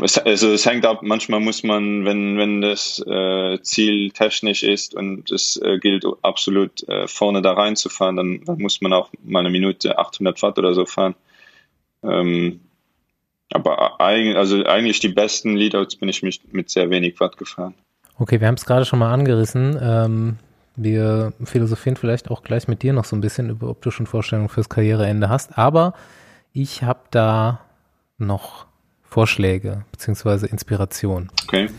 E: also es hängt ab, manchmal muss man, wenn, wenn das äh, Ziel technisch ist und es äh, gilt absolut äh, vorne da reinzufahren, dann, dann muss man auch mal eine Minute 800 Watt oder so fahren. Ähm, aber eigentlich, also eigentlich die besten Leadouts bin ich mit, mit sehr wenig Watt gefahren.
B: Okay, wir haben es gerade schon mal angerissen. Ähm, wir philosophieren vielleicht auch gleich mit dir noch so ein bisschen über, ob du schon Vorstellungen fürs Karriereende hast. Aber ich habe da noch Vorschläge bzw. Inspiration.
E: Okay.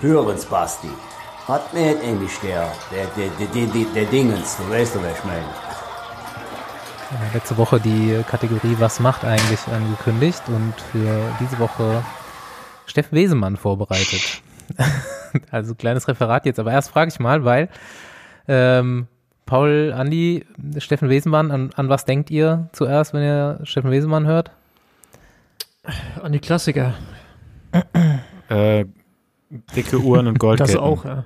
F: Hören's, Basti. Hat mir nicht Englisch der, der, der, der, der, der Dingens, du weißt du, was ich meine.
B: Letzte Woche die Kategorie Was macht eigentlich angekündigt und für diese Woche Steffen Wesemann vorbereitet. [laughs] also kleines Referat jetzt, aber erst frage ich mal, weil ähm, Paul, Andi, Steffen Wesenmann, an, an was denkt ihr zuerst, wenn ihr Steffen Wesenmann hört?
C: An die Klassiker.
D: äh, dicke Uhren und [laughs] Goldketten.
C: Das auch, ja.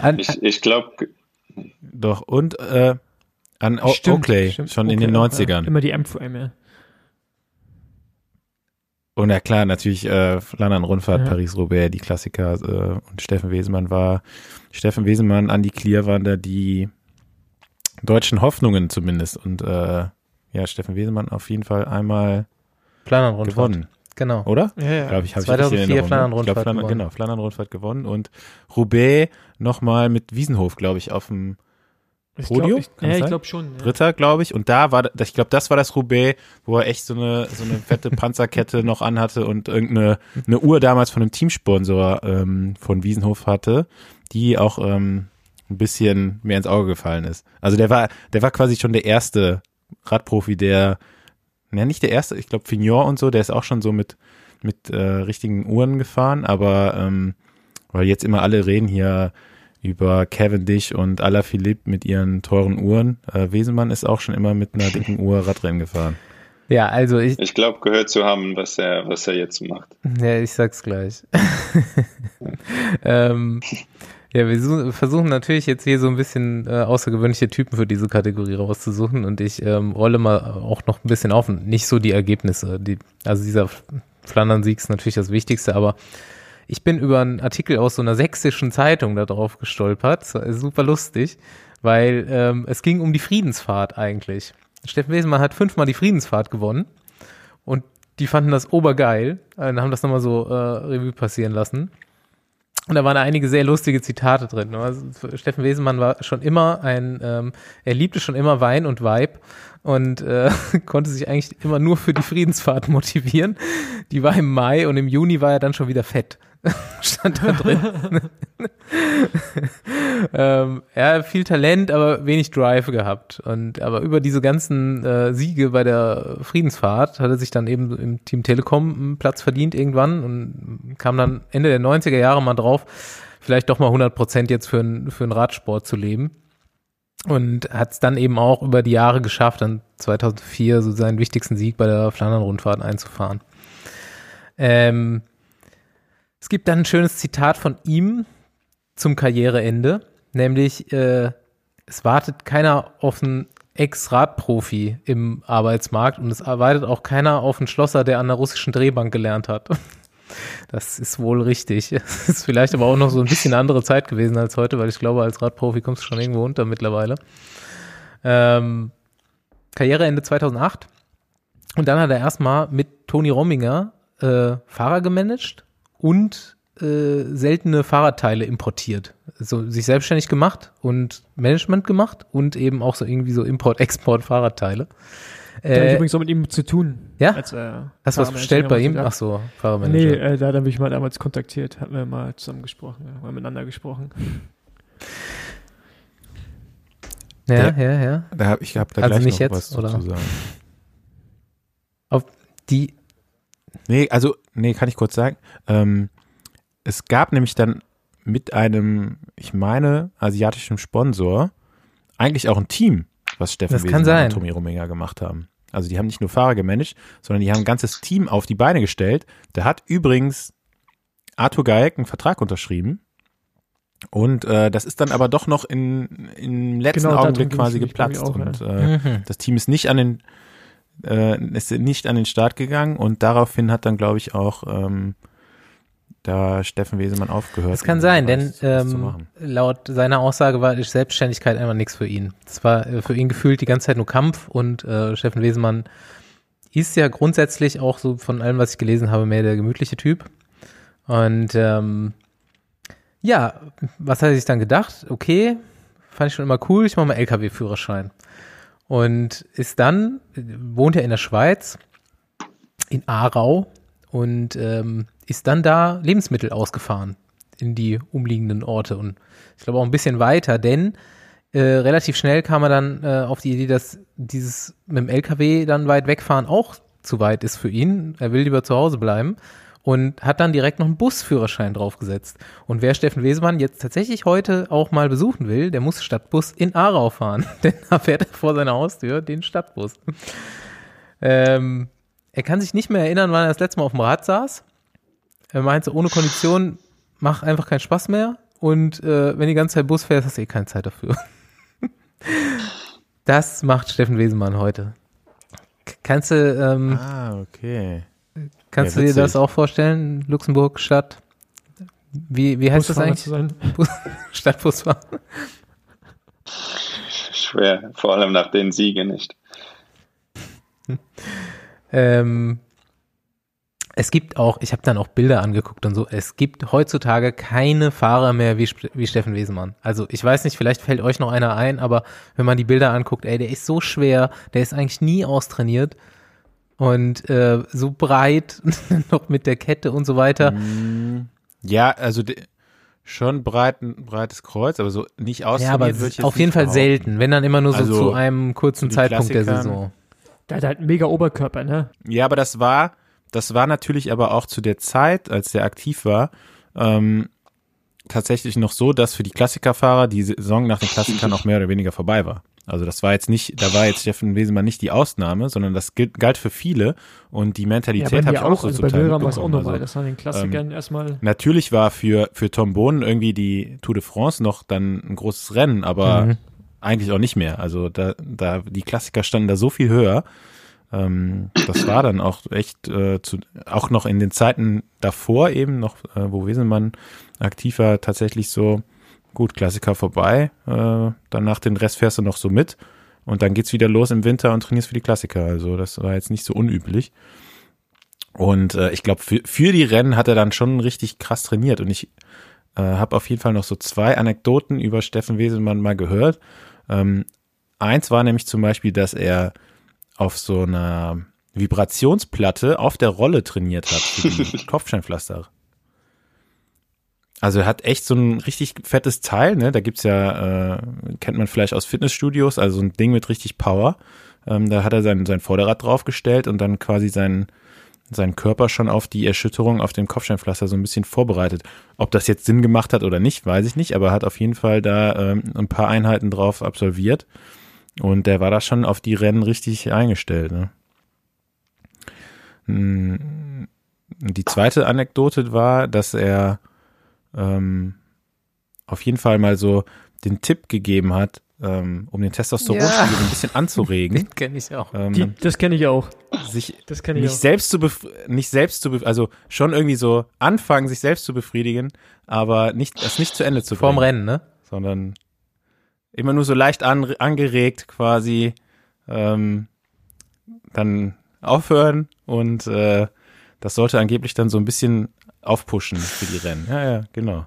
C: [laughs]
E: ich ich glaube.
D: Doch, und äh, an o stimmt, Oakley, stimmt. schon Oakley in den 90ern. Ja.
C: Immer die M-Frame, ja.
D: Und ja klar, natürlich äh, Flandern-Rundfahrt, ja. Paris-Roubaix, die Klassiker äh, und Steffen Wesemann war, Steffen Wesemann, Andi Klier waren da die deutschen Hoffnungen zumindest und äh, ja, Steffen Wesemann auf jeden Fall einmal
B: Flandern-Rundfahrt.
D: gewonnen.
B: Genau.
D: Oder?
B: Ja, ja.
D: Glaube ich, habe
B: ich Flandern-Rundfahrt
D: Flandern, gewonnen. Genau, Flandern-Rundfahrt gewonnen und Roubaix nochmal mit Wiesenhof, glaube ich, auf dem
C: ich Podium? Glaub, ich, ja, ich glaube schon.
D: Ja. Dritter, glaube ich. Und da war, ich glaube, das war das Roubaix, wo er echt so eine, so eine fette [laughs] Panzerkette noch anhatte und irgendeine eine Uhr damals von einem Teamsponsor ähm, von Wiesenhof hatte, die auch ähm, ein bisschen mehr ins Auge gefallen ist. Also der war, der war quasi schon der erste Radprofi, der, ja nicht der erste, ich glaube Fignon und so, der ist auch schon so mit, mit äh, richtigen Uhren gefahren, aber ähm, weil jetzt immer alle reden hier, über Cavendish und Alaphilippe mit ihren teuren Uhren. Äh, Wesemann ist auch schon immer mit einer dicken [laughs] Uhr Radrennen gefahren.
B: Ja, also ich.
E: Ich glaube, gehört zu haben, was er, was er jetzt macht.
B: Ja, ich sag's gleich. [laughs] ähm, [laughs] ja, wir versuchen natürlich jetzt hier so ein bisschen äh, außergewöhnliche Typen für diese Kategorie rauszusuchen und ich ähm, rolle mal auch noch ein bisschen auf nicht so die Ergebnisse. Die, also dieser Flandern-Sieg ist natürlich das Wichtigste, aber ich bin über einen Artikel aus so einer sächsischen Zeitung da drauf gestolpert. Super lustig, weil ähm, es ging um die Friedensfahrt eigentlich. Steffen Wesemann hat fünfmal die Friedensfahrt gewonnen und die fanden das obergeil und haben das nochmal so äh, Revue passieren lassen. Und da waren einige sehr lustige Zitate drin. Also, Steffen Wesemann war schon immer ein, ähm, er liebte schon immer Wein und Weib und äh, [laughs] konnte sich eigentlich immer nur für die Friedensfahrt motivieren. Die war im Mai und im Juni war er dann schon wieder fett. [laughs] stand da drin. [laughs] ähm, ja, viel Talent, aber wenig Drive gehabt. Und aber über diese ganzen äh, Siege bei der Friedensfahrt hat er sich dann eben im Team Telekom einen Platz verdient irgendwann und kam dann Ende der 90er Jahre mal drauf, vielleicht doch mal 100 Prozent jetzt für, ein, für einen Radsport zu leben. Und hat es dann eben auch über die Jahre geschafft, dann 2004 so seinen wichtigsten Sieg bei der Flandern-Rundfahrt einzufahren. Ähm, es gibt dann ein schönes Zitat von ihm zum Karriereende, nämlich äh, es wartet keiner auf einen Ex-Radprofi im Arbeitsmarkt und es arbeitet auch keiner auf einen Schlosser, der an der russischen Drehbank gelernt hat. [laughs] Das ist wohl richtig. Es ist vielleicht aber auch noch so ein bisschen andere Zeit gewesen als heute, weil ich glaube, als Radprofi kommst du schon irgendwo unter mittlerweile. Ähm, Karriereende 2008. Und dann hat er erstmal mit Toni Rominger äh, Fahrer gemanagt und äh, seltene Fahrradteile importiert. So sich selbstständig gemacht und Management gemacht und eben auch so irgendwie so Import-Export-Fahrradteile.
C: Da äh, habe ich übrigens auch mit ihm zu tun.
B: Ja? Als, äh, Hast du was bestellt bei ihm? Ach so,
C: Fahrermanager. Nee, äh, da habe ich mal damals kontaktiert, hatten wir mal zusammen gesprochen, mal miteinander gesprochen.
B: Ja, ja, ja. ja.
D: Da hab, ich habe da
B: also
D: gleich
B: nicht
D: noch
B: jetzt,
D: was
B: oder?
D: zu sagen.
B: Auf die
D: Nee, also, nee, kann ich kurz sagen. Ähm, es gab nämlich dann mit einem, ich meine, asiatischen Sponsor eigentlich auch ein Team, was Steffen
B: das
D: und Tommy Rominger gemacht haben. Also die haben nicht nur Fahrer gemanagt, sondern die haben ein ganzes Team auf die Beine gestellt. Da hat übrigens Arthur Geig einen Vertrag unterschrieben. Und äh, das ist dann aber doch noch in, im letzten
C: Genau,
D: Augenblick quasi geplatzt.
C: auch,
D: und äh,
B: Mhm.
D: das Team ist nicht an den äh, ist nicht an den Start gegangen und daraufhin hat dann, glaube ich, auch ähm, da Steffen Wesemann aufgehört.
B: Das kann sein, denn ähm, laut seiner Aussage war die Selbstständigkeit einfach nichts für ihn. Es war äh, für ihn gefühlt die ganze Zeit nur Kampf und äh, Steffen Wesemann ist ja grundsätzlich auch so von allem, was ich gelesen habe, mehr der gemütliche Typ. Und ähm, ja, was hat er sich dann gedacht? Okay, fand ich schon immer cool, ich mache mal LKW-Führerschein. Und ist dann, wohnt er in der Schweiz, in Aarau und ähm, ist dann da Lebensmittel ausgefahren in die umliegenden Orte und ich glaube auch ein bisschen weiter, denn äh, relativ schnell kam er dann äh, auf die Idee, dass dieses mit dem LKW dann weit wegfahren auch zu weit ist für ihn. Er will lieber zu Hause bleiben und hat dann direkt noch einen Busführerschein draufgesetzt. Und wer Steffen Wesemann jetzt tatsächlich heute auch mal besuchen will, der muss Stadtbus in Aarau fahren, [laughs] denn da fährt er vor seiner Haustür den Stadtbus. Ähm, er kann sich nicht mehr erinnern, wann er das letzte Mal auf dem Rad saß. Er meinte, ohne Kondition macht einfach keinen Spaß mehr. Und äh, wenn die ganze Zeit Bus fährst, hast du eh keine Zeit dafür. [laughs] Das macht Steffen Wesemann heute. Kannst du, ähm,
D: Ah, okay.
B: Kannst
D: ja,
B: du dir das auch vorstellen? Luxemburg, Stadt? Wie, wie heißt das
C: Busfahrer
B: eigentlich?
C: zu sein. [laughs]
B: Stadtbusfahrer.
E: Schwer, vor allem nach den Siegen nicht.
B: Ähm, es gibt auch, ich habe dann auch Bilder angeguckt und so, es gibt heutzutage keine Fahrer mehr wie, wie Steffen Wesemann. Also ich weiß nicht, vielleicht fällt euch noch einer ein, aber wenn man die Bilder anguckt, ey, der ist so schwer, der ist eigentlich nie austrainiert und äh, so breit, [laughs] noch mit der Kette und so weiter.
D: Mm, Ja, also schon breit, ein breites Kreuz, aber so nicht aus.
B: Ja, aber auf jeden Fall selten, wenn dann immer nur so
D: Also,
B: zu einem kurzen Zeitpunkt der
D: Klassikern.
B: Saison.
C: Der hat halt einen mega Oberkörper, ne?
D: Ja, aber das war, das war natürlich aber auch zu der Zeit, als der aktiv war, ähm, tatsächlich noch so, dass für die Klassikerfahrer die Saison nach den Klassikern auch mehr oder weniger vorbei war. Also das war jetzt nicht, da war jetzt Steffen Wesemann nicht die Ausnahme, sondern das gilt, galt für viele und die Mentalität habe ich auch so
C: also bei Wilram war es auch normal.
D: Also,
C: das war den Klassikern erstmal.
D: Natürlich war für, für Tom Bohnen irgendwie die Tour de France noch dann ein großes Rennen, aber
B: Mhm.
D: eigentlich auch nicht mehr. Also da, da, die Klassiker standen da so viel höher. Ähm, das war dann auch echt, äh, zu, auch noch in den Zeiten davor eben noch, äh, wo Wesenmann aktiv war, tatsächlich so, gut, Klassiker vorbei, äh, danach den Rest fährst du noch so mit und dann geht's wieder los im Winter und trainierst für die Klassiker. Also das war jetzt nicht so unüblich. Und äh, ich glaube, für, für die Rennen hat er dann schon richtig krass trainiert. Und ich äh, habe auf jeden Fall noch so zwei Anekdoten über Steffen Weselmann mal gehört. Ähm, eins war nämlich zum Beispiel, dass er auf so einer Vibrationsplatte auf der Rolle trainiert hat für die [laughs] Kopfsteinpflaster. Also er hat echt so ein richtig fettes Teil, ne? Da gibt's ja, äh, kennt man vielleicht aus Fitnessstudios, also ein Ding mit richtig Power. Ähm, da hat er sein, sein Vorderrad draufgestellt und dann quasi seinen, seinen Körper schon auf die Erschütterung auf dem Kopfsteinpflaster so ein bisschen vorbereitet. Ob das jetzt Sinn gemacht hat oder nicht, weiß ich nicht, aber er hat auf jeden Fall da ähm, ein paar Einheiten drauf absolviert. Und der war da schon auf die Rennen richtig eingestellt. Ne? Hm, Die zweite Anekdote war, dass er ähm, auf jeden Fall mal so den Tipp gegeben hat, ähm, um den Testosteronspiegel
B: Ja.
D: ein bisschen anzuregen. [laughs]
B: Den kenne ich auch.
D: Ähm,
C: Die, das kenne ich auch.
D: sich
C: Das kenne ich
D: nicht
C: auch.
D: selbst zu bef nicht selbst zu also schon irgendwie so anfangen, sich selbst zu befriedigen, aber nicht das nicht zu Ende zu
B: Vorm
D: bringen,
B: Rennen, ne?
D: sondern immer nur so leicht an, angeregt quasi ähm, dann aufhören und äh, das sollte angeblich dann so ein bisschen aufpushen für die Rennen. Ja, ja, genau.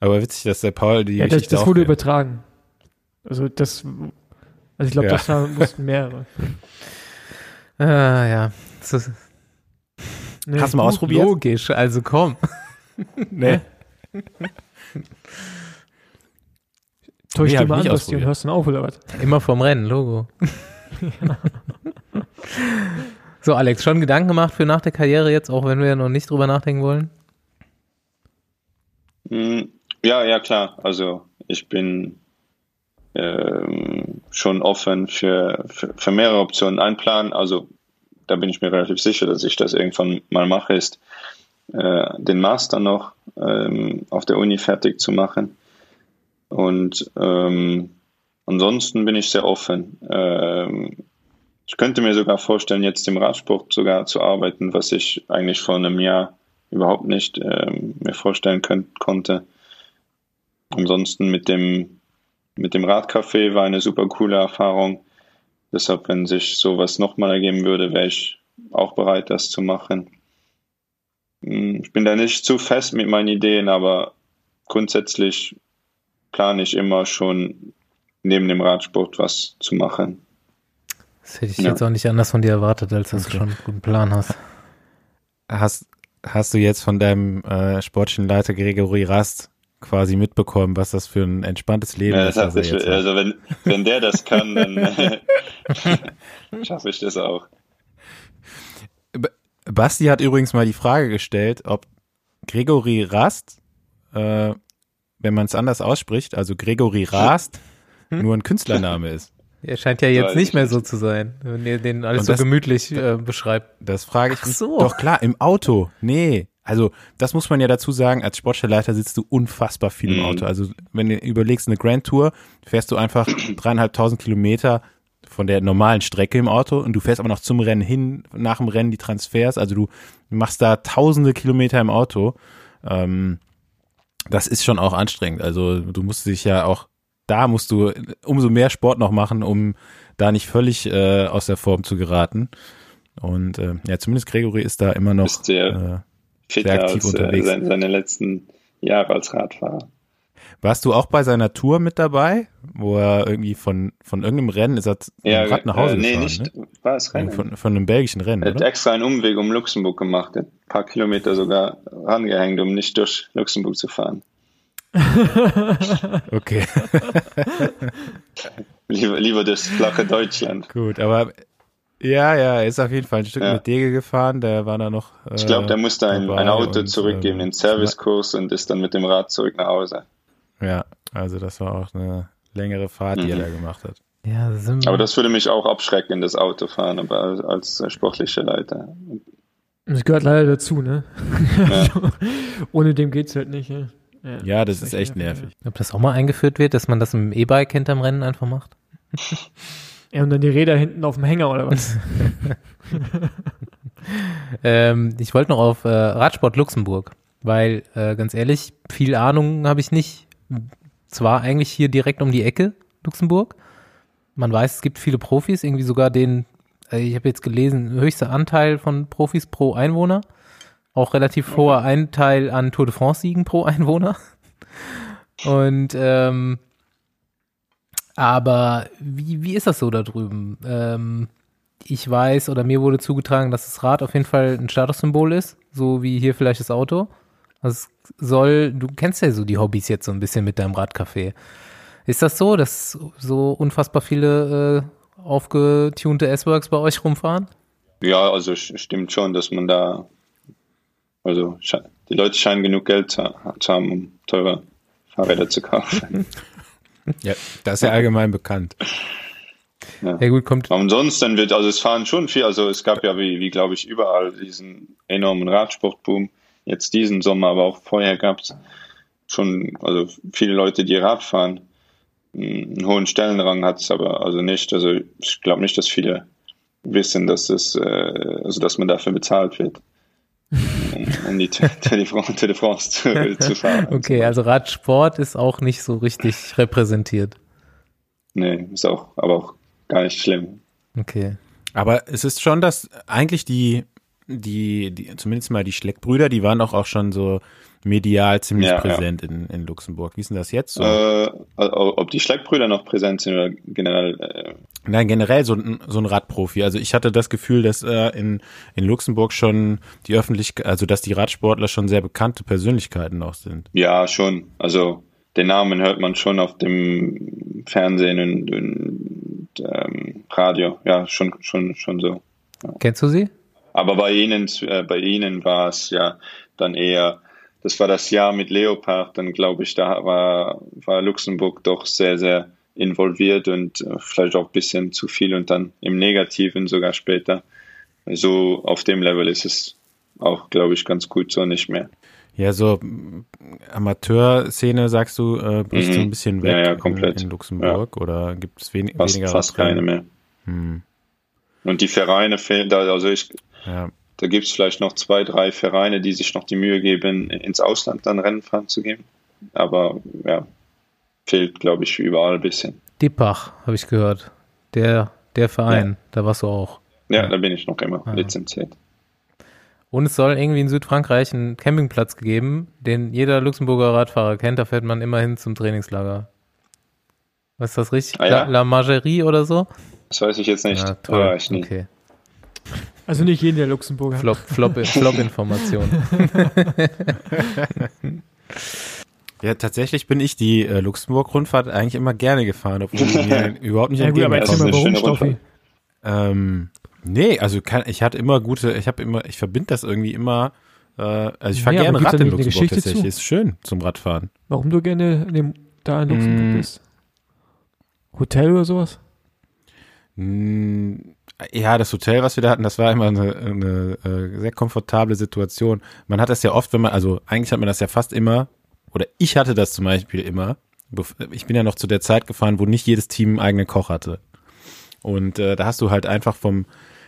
D: Aber witzig, dass der Paul die
C: Ja, das, das wurde übertragen. Also das, also ich glaube,
D: Ja.
C: das war, mussten [laughs] mehrere.
B: Ah, ja. Das
C: Nee,
D: Hast du mal ausprobiert?
B: logisch, also komm. [laughs]
D: Nee. [laughs]
C: Täusch
D: Nee, ich
C: mal an, und
D: ausprobiert.
C: hörst dann auf, oder was?
B: Immer vorm Rennen, Logo. So, Alex, schon Gedanken gemacht für nach der Karriere jetzt, auch wenn wir noch nicht drüber nachdenken wollen?
E: Mm, Ja, ja, klar. Also ich bin ähm, schon offen für, für, für mehrere Optionen. Ein Plan, also da bin ich mir relativ sicher, dass ich das irgendwann mal mache, ist äh, den Master noch ähm, auf der Uni fertig zu machen. Und ähm, ansonsten bin ich sehr offen. Ich könnte mir sogar vorstellen, jetzt im Radsport sogar zu arbeiten, was ich eigentlich vor einem Jahr überhaupt nicht ähm, mir vorstellen könnt, konnte. Ansonsten mit dem, mit dem Radcafé war eine super coole Erfahrung. Deshalb, wenn sich sowas nochmal ergeben würde, wäre ich auch bereit, das zu machen. Hm, Ich bin da nicht zu fest mit meinen Ideen, aber grundsätzlich plane ich immer schon neben dem Radsport was zu machen.
B: Das hätte ich
E: Ja.
B: jetzt auch nicht anders von dir erwartet, als dass
D: Okay.
B: du schon einen guten Plan hast.
D: Hast, hast du jetzt von deinem äh, sportlichen Leiter Gregory Rast quasi mitbekommen, was das für ein entspanntes Leben
E: Ja,
D: ist?
E: das
D: was
E: hat sich,
D: jetzt hat?
E: also wenn, wenn der das kann, dann [laughs] [laughs] schaffe ich das auch.
D: Basti hat übrigens mal die Frage gestellt, ob Gregory Rast, äh, wenn man es anders ausspricht, also Gregory Rast, nur ein Künstlername ist.
B: Er scheint ja jetzt nicht
E: ich
B: mehr so zu sein, wenn ihr den alles
D: Und
B: so
D: das-
B: gemütlich äh, beschreibt.
D: Das frage ich
B: Ach
D: mich.
B: so.
D: Doch klar, im Auto. Nee. Also, das muss man ja dazu sagen, als Sportstellleiter sitzt du unfassbar viel im
E: Mhm.
D: Auto. Also, wenn du überlegst, eine Grand Tour, fährst du einfach [clears throat] dreieinhalbtausend Kilometer von der normalen Strecke im Auto und du fährst aber noch zum Rennen hin, nach dem Rennen die Transfers. Also, du machst da tausende Kilometer im Auto. Ähm, das ist schon auch anstrengend. Also, du musst dich ja auch, da musst du umso mehr Sport noch machen, um da nicht völlig äh, aus der Form zu geraten. Und äh, ja, zumindest Gregory ist da immer noch
E: Ist der-
D: äh, Sehr aktiv
E: als äh,
D: unterwegs.
E: seine, seine letzten Jahre als Radfahrer.
D: Warst du auch bei seiner Tour mit dabei, wo er irgendwie von, von irgendeinem Rennen ist er dem Rad nach Hause
E: äh, nee,
D: gefahren,
E: nicht.
D: ne?
E: War es Rennen?
D: Von, von einem belgischen Rennen,
E: Er hat
D: oder?
E: extra einen Umweg um Luxemburg gemacht, ein paar Kilometer sogar rangehängt, um nicht durch Luxemburg zu fahren. [laughs]
D: Okay,
E: Lieber, lieber durchs flache Deutschland.
D: gut, aber ja, ja, er ist auf jeden Fall ein Stück
E: Ja.
D: mit Dege gefahren, der war da noch. Äh,
E: Ich glaube, der musste ein, ein Auto
D: und,
E: zurückgeben,
D: ähm,
E: den Servicekurs und ist dann mit dem Rad zurück nach Hause.
D: Ja, also das war auch eine längere Fahrt, die er
E: Mhm.
D: da gemacht hat.
B: Ja,
E: Aber das würde mich auch abschrecken, das Autofahren, aber als, als sportlicher Leiter.
C: Das gehört leider dazu, ne?
E: Ja. [laughs]
C: Ohne dem geht's halt nicht, ja.
D: Ja, das ist echt nervig.
B: ob das auch mal eingeführt wird, dass man das im E-Bike hinterm Rennen einfach macht?
C: Ja, und dann die Räder hinten auf dem Hänger oder was? [laughs]
B: Ähm, ich wollte noch auf äh, Radsport Luxemburg, weil äh, ganz ehrlich, viel Ahnung habe ich nicht. Zwar eigentlich hier direkt um die Ecke, Luxemburg. Man weiß, es gibt viele Profis, irgendwie sogar den, äh, ich habe jetzt gelesen, höchster Anteil von Profis pro Einwohner. Auch relativ hoher Anteil an Tour de France-Siegen pro Einwohner. [laughs] Und ähm, aber wie, wie ist das so da drüben? Ähm, ich weiß oder mir wurde zugetragen, dass das Rad auf jeden Fall ein Statussymbol ist, so wie hier vielleicht das Auto. Also es soll, du kennst ja so die Hobbys jetzt so ein bisschen mit deinem Radcafé. Ist das so, dass so unfassbar viele äh, aufgetunte S-Works bei euch rumfahren?
E: Ja, also stimmt schon, dass man da, also sche- die Leute scheinen genug Geld zu, zu haben, um teure Fahrräder zu kaufen. [laughs]
D: Ja, das ist ja allgemein bekannt.
B: Ja gut, kommt,
E: ansonsten wird, also es fahren schon viel, also es gab ja wie, wie glaube ich, überall diesen enormen Radsportboom. Jetzt diesen Sommer, aber auch vorher gab es schon, also viele Leute, die Rad fahren. Einen hohen Stellenrang hat es aber also nicht. Also ich glaube nicht, dass viele wissen, dass es, äh, also dass man dafür bezahlt wird, um, um die Tour de France, Tour de France zu, zu fahren.
B: okay, also Radsport ist auch nicht so richtig repräsentiert.
E: Nee, ist auch, aber auch gar nicht schlimm.
B: Okay.
D: Aber es ist schon, dass eigentlich die, die, die zumindest mal die Schleckbrüder, die waren doch auch schon so medial ziemlich
E: Ja, ja.
D: präsent In, in Luxemburg. Wie ist denn das jetzt so?
E: Äh, ob die Schleckbrüder noch präsent sind oder generell, äh,
D: Nein, generell so ein, so ein Radprofi. Also ich hatte das Gefühl, dass äh, in, in Luxemburg schon die Öffentlichkeit, also dass die Radsportler schon sehr bekannte Persönlichkeiten auch sind.
E: Ja, schon. Also den Namen hört man schon auf dem Fernsehen und, und ähm, Radio. Ja, schon, schon, schon so.
B: Kennst du sie?
E: Aber bei Ihnen, äh, bei Ihnen war es ja dann eher, das war das Jahr mit Leopard, dann glaube ich, da war, war Luxemburg doch sehr, sehr involviert und äh, vielleicht auch ein bisschen zu viel und dann im Negativen sogar später. So auf dem Level ist es auch, glaube ich, ganz gut so nicht mehr.
D: Ja, so Amateurszene, sagst du, äh, bricht
E: Mhm.
D: so ein bisschen weg
E: Ja, ja, komplett.
D: In, in Luxemburg oder gibt es wen
E: Fast,
D: weniger
E: fast keine mehr.
D: Hm,
E: Und die Vereine fehlen da, also ich,
D: ja.
E: Da gibt es vielleicht noch zwei, drei Vereine, die sich noch die Mühe geben, ins Ausland dann Rennen fahren zu geben. Aber ja, fehlt, glaube ich, überall ein bisschen.
B: Dippach, habe ich gehört. Der, der Verein, da warst du auch.
E: Ja,
D: Ja.
E: da bin ich noch immer
B: Ah.
E: lizenziert.
B: Und es soll irgendwie in Südfrankreich einen Campingplatz geben, den jeder Luxemburger Radfahrer kennt. Da fährt man immerhin zum Trainingslager. Was ist das richtig?
E: Ah, ja.
B: La, La Margerie oder so?
E: Das weiß ich jetzt nicht.
B: Ja, toll.
E: nie.
B: Okay.
C: Also nicht jeden der Luxemburger.
B: Flop, Flop, Flop-Information. [laughs] [laughs]
D: Ja, tatsächlich bin ich die äh, Luxemburg-Rundfahrt eigentlich immer gerne gefahren, obwohl die mir [laughs] überhaupt nicht
C: Ja gut, aber erzähl mal
E: ist
C: warum, Stoffi.
D: Ähm, nee, also kann, ich hatte immer gute, ich habe immer, ich verbinde das irgendwie immer, äh, also ich fahre
C: Ja,
D: gerne Rad in Luxemburg
C: Geschichte
D: tatsächlich,
C: zu?
D: ist schön zum Radfahren.
C: Warum du gerne in dem, da in Luxemburg
D: Mm.
C: bist? Hotel oder sowas?
D: Mm, Ja, das Hotel, was wir da hatten, das war immer eine, eine äh, sehr komfortable Situation. Man hat das ja oft, wenn man, also eigentlich hat man das ja fast immer, oder ich hatte das zum Beispiel immer. Ich bin ja noch zu der Zeit gefahren, wo nicht jedes Team einen eigenen Koch hatte. Und äh, da hast du halt einfach vom,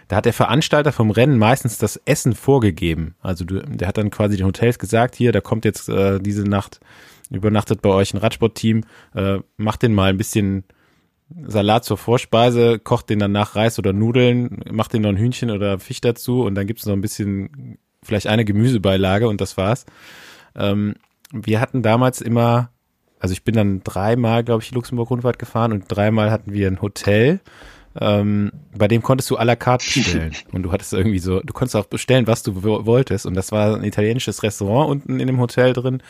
D: da hat der Veranstalter vom Rennen meistens das Essen vorgegeben. Also du, der hat dann quasi den Hotels gesagt, hier, da kommt jetzt äh, diese Nacht, übernachtet bei euch ein Radsportteam, äh, macht den mal ein bisschen Salat zur Vorspeise, kocht den danach Reis oder Nudeln, macht den noch ein Hühnchen oder Fisch dazu und dann gibt's noch ein bisschen, vielleicht eine Gemüsebeilage und das war's. Ähm, wir hatten damals immer, also ich bin dann dreimal, glaube ich, die Luxemburg-Rundfahrt gefahren und dreimal hatten wir ein Hotel, ähm, bei dem konntest du à la carte bestellen. [laughs] und du hattest irgendwie so, du konntest auch bestellen, was du wo- wolltest. Und das war ein italienisches Restaurant unten in dem Hotel drin.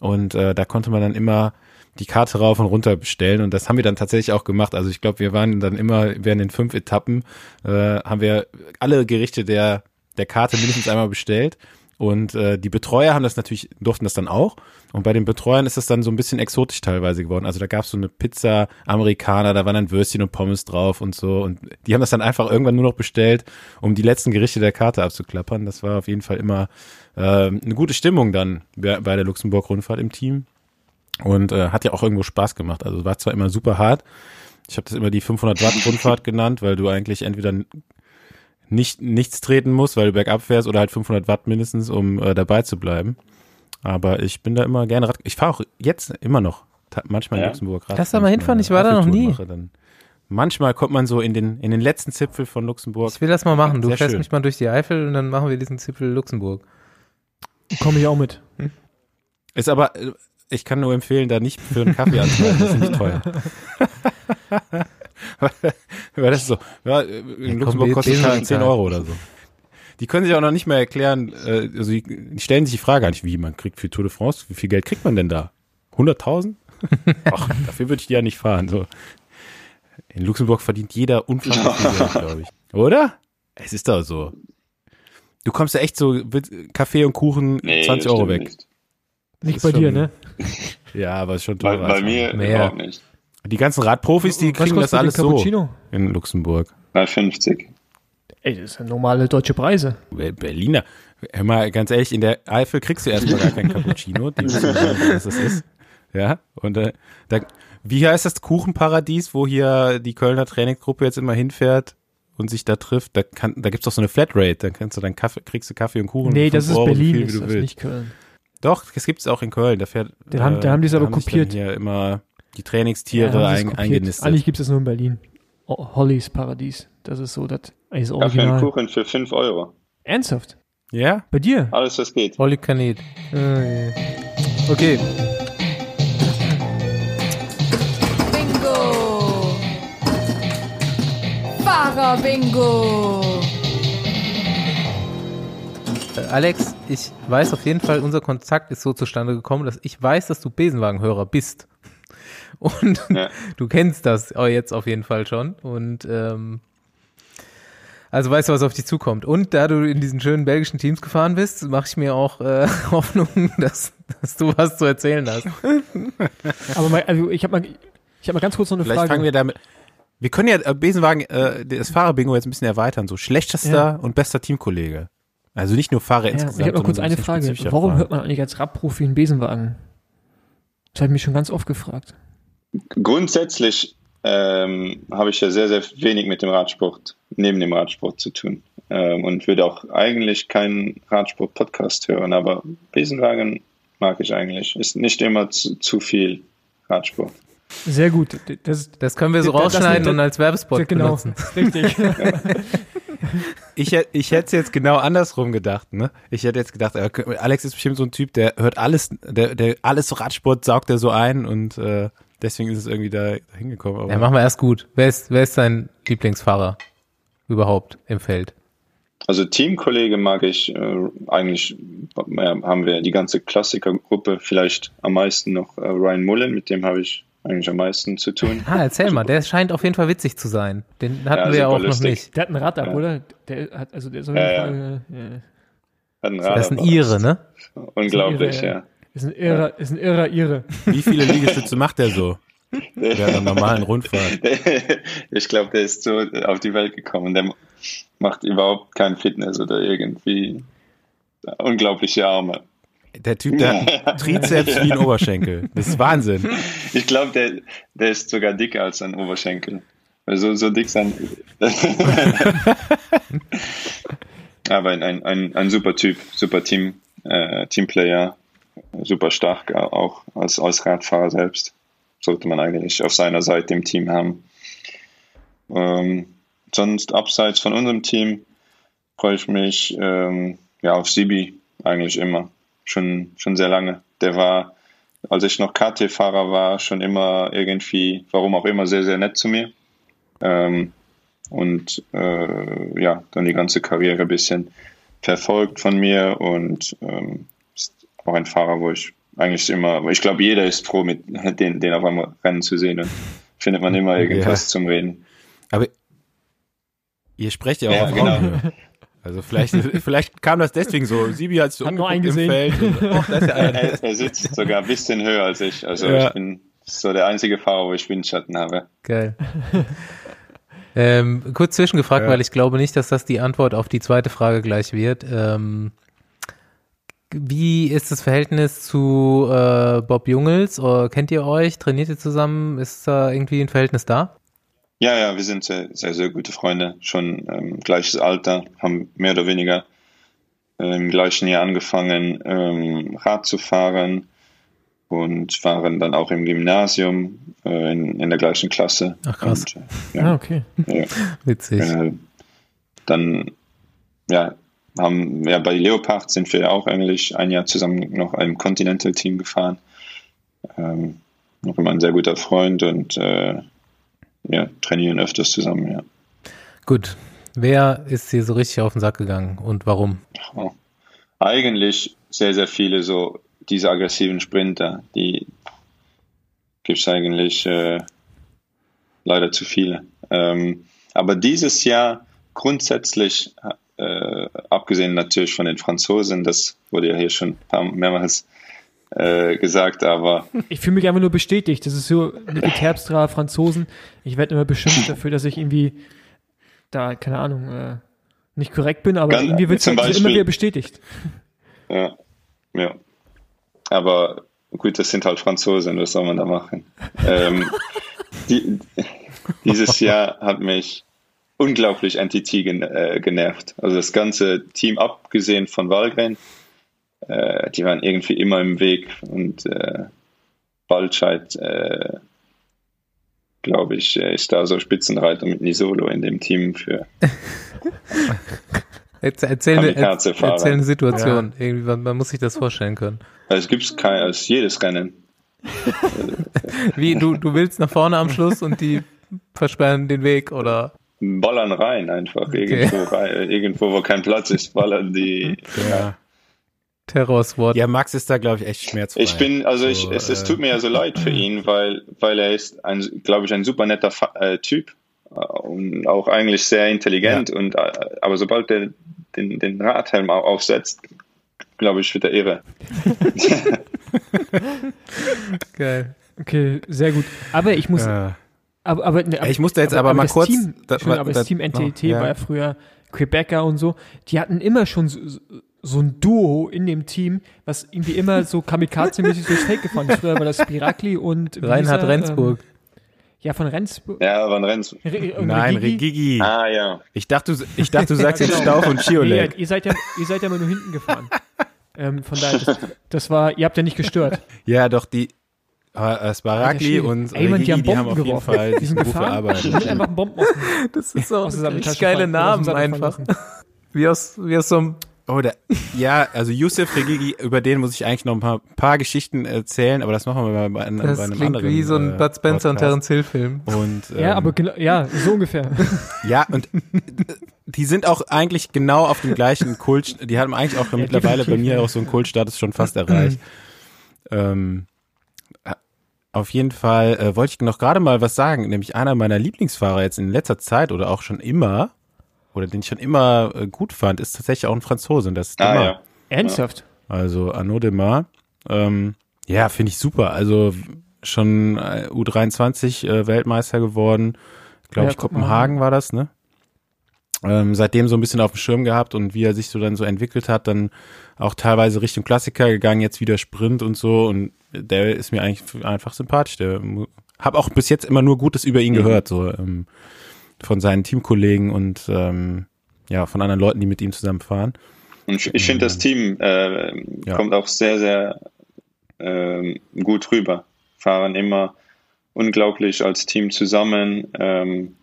D: Und äh, da konnte man dann immer die Karte rauf und runter bestellen. Und das haben wir dann tatsächlich auch gemacht. Also ich glaube, wir waren dann immer, während den fünf Etappen, äh, haben wir alle Gerichte der, der Karte mindestens einmal bestellt. Und äh, die Betreuer haben das natürlich, durften das dann auch. Und bei den Betreuern ist das dann so ein bisschen exotisch teilweise geworden. Also da gab es so eine Pizza Amerikaner, da waren dann Würstchen und Pommes drauf und so. Und die haben das dann einfach irgendwann nur noch bestellt, um die letzten Gerichte der Karte abzuklappern. Das war auf jeden Fall immer äh, eine gute Stimmung dann bei der Luxemburg-Rundfahrt im Team. Und äh, hat ja auch irgendwo Spaß gemacht. Also war zwar immer super hart. Ich habe das immer die 500 Watt Rundfahrt genannt, weil du eigentlich entweder nicht nichts treten musst, weil du bergab fährst oder halt 500 Watt mindestens, um äh, dabei zu bleiben. Aber ich bin da immer gerne Rad. Ich fahre auch jetzt immer noch manchmal in
E: Ja.
D: Luxemburg Rad.
B: Lass da mal hinfahren, ich war da noch nie.
D: Mache, dann manchmal kommt man so in den in den letzten Zipfel von Luxemburg.
B: Ich will das mal machen. Du
D: Sehr
B: fährst
D: schön.
B: mich mal durch die Eifel und dann machen wir diesen Zipfel Luxemburg.
C: Komme ich auch mit.
D: Ist aber äh, ich kann nur empfehlen, da nicht für einen Kaffee anzuhalten, das ist nicht teuer. [laughs] Weil das ist so, ja, in
B: komm,
D: Luxemburg kostet es
B: sind
D: 10
B: da.
D: Euro oder so. Die können sich auch noch nicht mehr erklären, äh, also die, stellen sich die Frage gar nicht, wie man kriegt für Tour de France, wie viel Geld kriegt man denn da? 100.000? [laughs] Ach, dafür würde ich die ja nicht fahren. So. In Luxemburg verdient jeder unfassbar viel Geld, [laughs] glaube ich. Oder? Es ist doch so. Du kommst ja echt so, mit Kaffee und Kuchen
E: Nee,
D: 20
E: das
D: Euro weg.
E: Nicht.
C: Nicht bei dir, ne? [laughs]
D: Ja, aber ist schon
E: Bei,
D: teurer.
E: bei
D: als-
E: mir überhaupt nicht.
D: Die ganzen Radprofis, die kriegen das alles so
C: Cappuccino?
D: in Luxemburg.
E: 3,50.
C: Ey, das sind normale deutsche Preise.
D: Be- Berliner. Hör mal, ganz ehrlich, in der Eifel kriegst du erstmal gar kein Cappuccino. Die wissen gar nicht, was das ist. Ja, und äh, da, wie heißt das Kuchenparadies, wo hier die Kölner Trainingsgruppe jetzt immer hinfährt und sich da trifft? Da, kann, da gibt's doch so eine Flatrate. Dann kannst du dann Kaffee, kriegst du Kaffee und Kuchen.
C: Nee, das ist
D: Euro,
C: Berlin,
D: viel,
C: ist das
D: willst.
C: nicht Köln.
D: Doch, das gibt's auch in Köln. Da fährt, äh,
C: Den haben- da haben die es aber kopiert.
D: Hier immer die Trainingstiere
C: Ja,
D: ein, eingenistet.
C: Eigentlich gibt es das nur in Berlin. O Hollys Paradies. Das ist so das, das
E: Kaffee und
C: Original.
E: Kuchen für 5 Euro.
C: Ernsthaft?
D: Ja?
C: Bei dir?
E: Alles, was geht.
B: All you can eat. Äh, Okay,
A: Bingo! Fahrer Bingo!
B: äh, Alex, ich weiß auf jeden Fall, unser Kontakt ist so zustande gekommen, dass ich weiß, dass du Besenwagenhörer bist. Und
E: Ja.
B: du kennst das auch jetzt auf jeden Fall schon. Und ähm, also weißt du, was auf dich zukommt. Und da du in diesen schönen belgischen Teams gefahren bist, mache ich mir auch äh, [laughs] Hoffnung, dass, dass du was zu erzählen hast. [laughs]
C: Aber mal, also ich habe mal, ich hab mal ganz kurz noch eine
D: Vielleicht
C: Frage.
D: fangen wir damit. Wir können ja äh, Besenwagen, äh, das Fahrerbingo jetzt ein bisschen erweitern. So schlechtester
C: Ja.
D: und bester Teamkollege. Also nicht nur Fahrer
C: ja,
D: insgesamt.
C: ich habe noch kurz eine Frage. Warum
D: fragen.
C: hört man eigentlich als Radprofi einen Besenwagen? Das habe ich mich schon ganz oft gefragt.
E: Grundsätzlich ähm, habe ich ja sehr, sehr wenig mit dem Radsport, neben dem Radsport zu tun. Ähm, und würde auch eigentlich keinen Radsport-Podcast hören, aber Besenwagen mag ich eigentlich. Ist nicht immer zu, zu viel Radsport.
C: Sehr gut. Das,
B: Das können wir so
C: Das- das-
B: rausschneiden
C: das-
B: und als Werbespot
C: genau,
B: benutzen. [laughs]
C: richtig.
D: Ich, ich hätte es jetzt genau andersrum gedacht, ne? Ich hätte jetzt gedacht, äh, Alex ist bestimmt so ein Typ, der hört alles, der, der alles Radsport saugt er so ein und äh, deswegen ist es irgendwie da hingekommen. Aber
B: Ja, machen wir erst gut. Wer ist, wer ist dein Lieblingsfahrer überhaupt im Feld?
E: Also Teamkollege mag ich äh, eigentlich, ja, haben wir die ganze Klassikergruppe, vielleicht am meisten noch äh, Ryan Mullen, mit dem habe ich eigentlich am meisten zu tun.
B: Ah, erzähl mal, der scheint auf jeden Fall witzig zu sein. Den hatten
E: Ja,
B: wir ja auch noch
E: lustig.
B: nicht.
C: Der hat ein Rad ab,
E: Ja.
C: oder? Der hat, also der ist auf
E: Ja,
C: jeden. Fall, äh,
E: Hat einen
B: Das ist ein
E: Radar-
B: Ire, ne?
E: Unglaublich,
C: Ist ein Ire,
E: ja.
C: Ist ein irrer, ist ein irrer Ire.
D: wie viele Liegestütze macht der so? Während einer normalen Rundfahrt. [laughs]
E: ich glaube, der ist so auf die Welt gekommen. Der macht überhaupt kein Fitness oder irgendwie unglaubliche Arme.
D: Der Typ, der hat Trizeps wie ein Oberschenkel. Das ist Wahnsinn.
E: Ich glaube, der, der ist sogar dicker als sein Oberschenkel. Also so dick sein. [laughs] [laughs] Aber ein, ein, ein, ein super Typ, super Team, äh, Teamplayer, super stark auch als, als Radfahrer selbst. Sollte man eigentlich auf seiner Seite im Team haben. Ähm, sonst abseits von unserem Team freue ich mich ähm, ja, auf Sibi eigentlich immer. Schon, schon sehr lange. Der war, als ich noch KT-Fahrer war, schon immer irgendwie, warum auch immer, sehr, sehr nett zu mir. Ähm, und äh, ja, dann die ganze Karriere ein bisschen verfolgt von mir und ähm, auch ein Fahrer, wo ich eigentlich immer, ich glaube, jeder ist froh, mit den, den auf einmal rennen zu sehen und findet man immer irgendwas
D: Ja.
E: zum Reden.
D: Aber ihr sprecht ja auch
E: Ja,
D: auf
E: genau.
D: Augenhöhe. Also vielleicht, [laughs] vielleicht kam das deswegen so. Sibi hat so
C: Hat nur
D: umgeguckt im Feld. Und, oh, ja.
E: Er, er sitzt sogar ein bisschen höher als ich. Also
D: Ja.
E: ich bin so der einzige Fahrer, wo ich Windschatten habe.
B: Geil. ähm, kurz zwischengefragt,
D: Ja.
B: weil ich glaube nicht, dass das die Antwort auf die zweite Frage gleich wird. Ähm, wie ist das Verhältnis zu äh, Bob Jungels? Oder kennt ihr euch? Trainiert ihr zusammen? Ist da irgendwie ein Verhältnis da?
E: Ja, ja, wir sind sehr, sehr, sehr gute Freunde. Schon ähm, gleiches Alter, haben mehr oder weniger äh, im gleichen Jahr angefangen, ähm, Rad zu fahren und waren dann auch im Gymnasium äh, in, in der gleichen Klasse.
B: Ach, krass.
E: Und, äh, ja,
C: Ah, okay.
E: ja. [laughs]
B: Witzig.
E: Äh, dann, ja, haben, ja, bei Leopard sind wir auch eigentlich ein Jahr zusammen noch im Continental-Team gefahren. Ähm, noch immer ein sehr guter Freund und äh, ja, trainieren öfters zusammen, ja.
B: Gut. Wer ist hier so richtig auf den Sack gegangen und warum?
E: Oh. Eigentlich sehr, sehr viele so diese aggressiven Sprinter, die gibt es eigentlich äh, leider zu viele. Ähm, aber dieses Jahr grundsätzlich, äh, abgesehen natürlich von den Franzosen, das wurde ja hier schon ein paar mehrmals äh, gesagt, aber
C: Ich fühle mich einfach nur bestätigt. Das ist so eine Terpstra Franzosen. Ich werde immer beschimpft dafür, dass ich irgendwie da, keine Ahnung, äh, nicht korrekt bin, aber
E: Ganz-
C: irgendwie wird es halt immer wieder bestätigt.
E: ja, ja. Aber gut, das sind halt Franzosen, was soll man da machen? ähm, die, dieses Jahr hat mich unglaublich NTT gen äh, genervt. Also das ganze Team, abgesehen von Walgren, äh, die waren irgendwie immer im Weg und äh, Waldscheid, äh, glaube ich, äh, ist da so Spitzenreiter mit Nisolo in dem Team für
B: Erzähl, erzähl, erzähl eine Situation. Irgendwie, man, man muss sich das vorstellen können.
E: also es gibt kein als jedes Rennen. [laughs]
B: Wie, du, du willst nach vorne am Schluss und die versperren den Weg oder?
E: Ballern rein einfach irgendwo rein, irgendwo wo kein Platz ist, ballern die.
D: Ja.
B: Terror-Sword.
D: ja, Max ist da, glaube ich, echt schmerzfrei.
E: Ich bin, also ich,
D: So,
E: es, es
D: äh,
E: tut mir ja so leid für ihn, weil, weil er ist ein, glaube ich, ein super netter Fa äh, Typ äh, und auch eigentlich sehr intelligent und äh, aber sobald er den, den Radhelm au- aufsetzt, glaube ich, wird er irre. [laughs]
B: Geil.
C: Okay, sehr gut. Aber ich muss,
D: Ja.
C: Aber, aber, ne,
D: Ich muss da jetzt aber mal
C: das
D: kurz-
C: Team,
D: da-
C: Entschuldigung, aber das
D: da-
C: Team NTT
D: oh, ja.
C: war ja früher Quebecer und so, die hatten immer schon so, so ein Duo in dem Team, was irgendwie immer so [laughs] kamikaze-mäßig durchs Feld gefahren ist. Früher war das Spiracli und
B: Reinhard
C: er?
B: Rendsburg.
C: Ähm, ja, von Rendsburg.
E: Ja, aber ein Renz.
C: Re- und
D: Nein,
C: Regigi.
E: Ah ja.
D: Ich dachte, du, ich dachte, du sagst jetzt
C: genau.
D: Stauf und
C: Nee,
D: Chiolek.
C: ihr seid ja, ihr seid ja immer nur hinten gefahren. ähm, von daher, das, das war, ihr habt ja nicht gestört.
D: Ja, doch, die äh, Sparagli und
C: Ey, man, die haben
D: die haben auf jeden
C: geworfen.
D: Fall
C: Die sind gefahren, einfach Bomben [laughs]
B: Das ist
C: der
B: richtig geile Namen einfach. [laughs] Wie aus, wie aus so einem
D: Oh, der, ja, also Yusuf Regigi, über den muss ich eigentlich noch ein paar, paar Geschichten erzählen, aber das machen wir bei, bei, einem-
B: Das
D: bei einem
B: klingt
D: anderen.
B: wie so ein
D: äh,
B: Bud Spencer und
D: Podcast.
B: Terence Hill Film.
D: Und, ähm,
C: Ja, aber genau, ja, so ungefähr. [laughs]
D: Ja, und die sind auch eigentlich genau auf dem gleichen Kult, die haben eigentlich auch mittlerweile bei mir
C: ja.
D: auch so einen Kultstatus schon fast erreicht. ähm, auf jeden Fall äh, wollte ich noch gerade mal was sagen, nämlich einer meiner Lieblingsfahrer jetzt in letzter Zeit oder auch schon immer, oder den ich schon immer äh, gut fand, ist tatsächlich auch ein Franzose und das ist
E: Ah
D: Demar.
E: ja.
C: Ernsthaft?
D: Also Arnaud Demar. Ähm, ja, finde ich super. Also schon äh, U23 äh, Weltmeister geworden. Glaube
C: Ja,
D: ich,
C: Kopenhagen.
D: Kopenhagen war das, ne? Ähm, seitdem so ein bisschen auf dem Schirm gehabt und wie er sich so dann so entwickelt hat, dann auch teilweise Richtung Klassiker gegangen, jetzt wieder Sprint und so und der ist mir eigentlich einfach sympathisch. Der habe auch bis jetzt immer nur Gutes über ihn
E: Mhm.
D: gehört, so ähm, von seinen Teamkollegen und ähm, ja, von anderen Leuten, die mit ihm zusammenfahren.
E: Und ich, ich finde, das Team äh,
D: Ja.
E: kommt auch sehr, sehr ähm, gut rüber. Fahren immer unglaublich als Team zusammen. Ähm,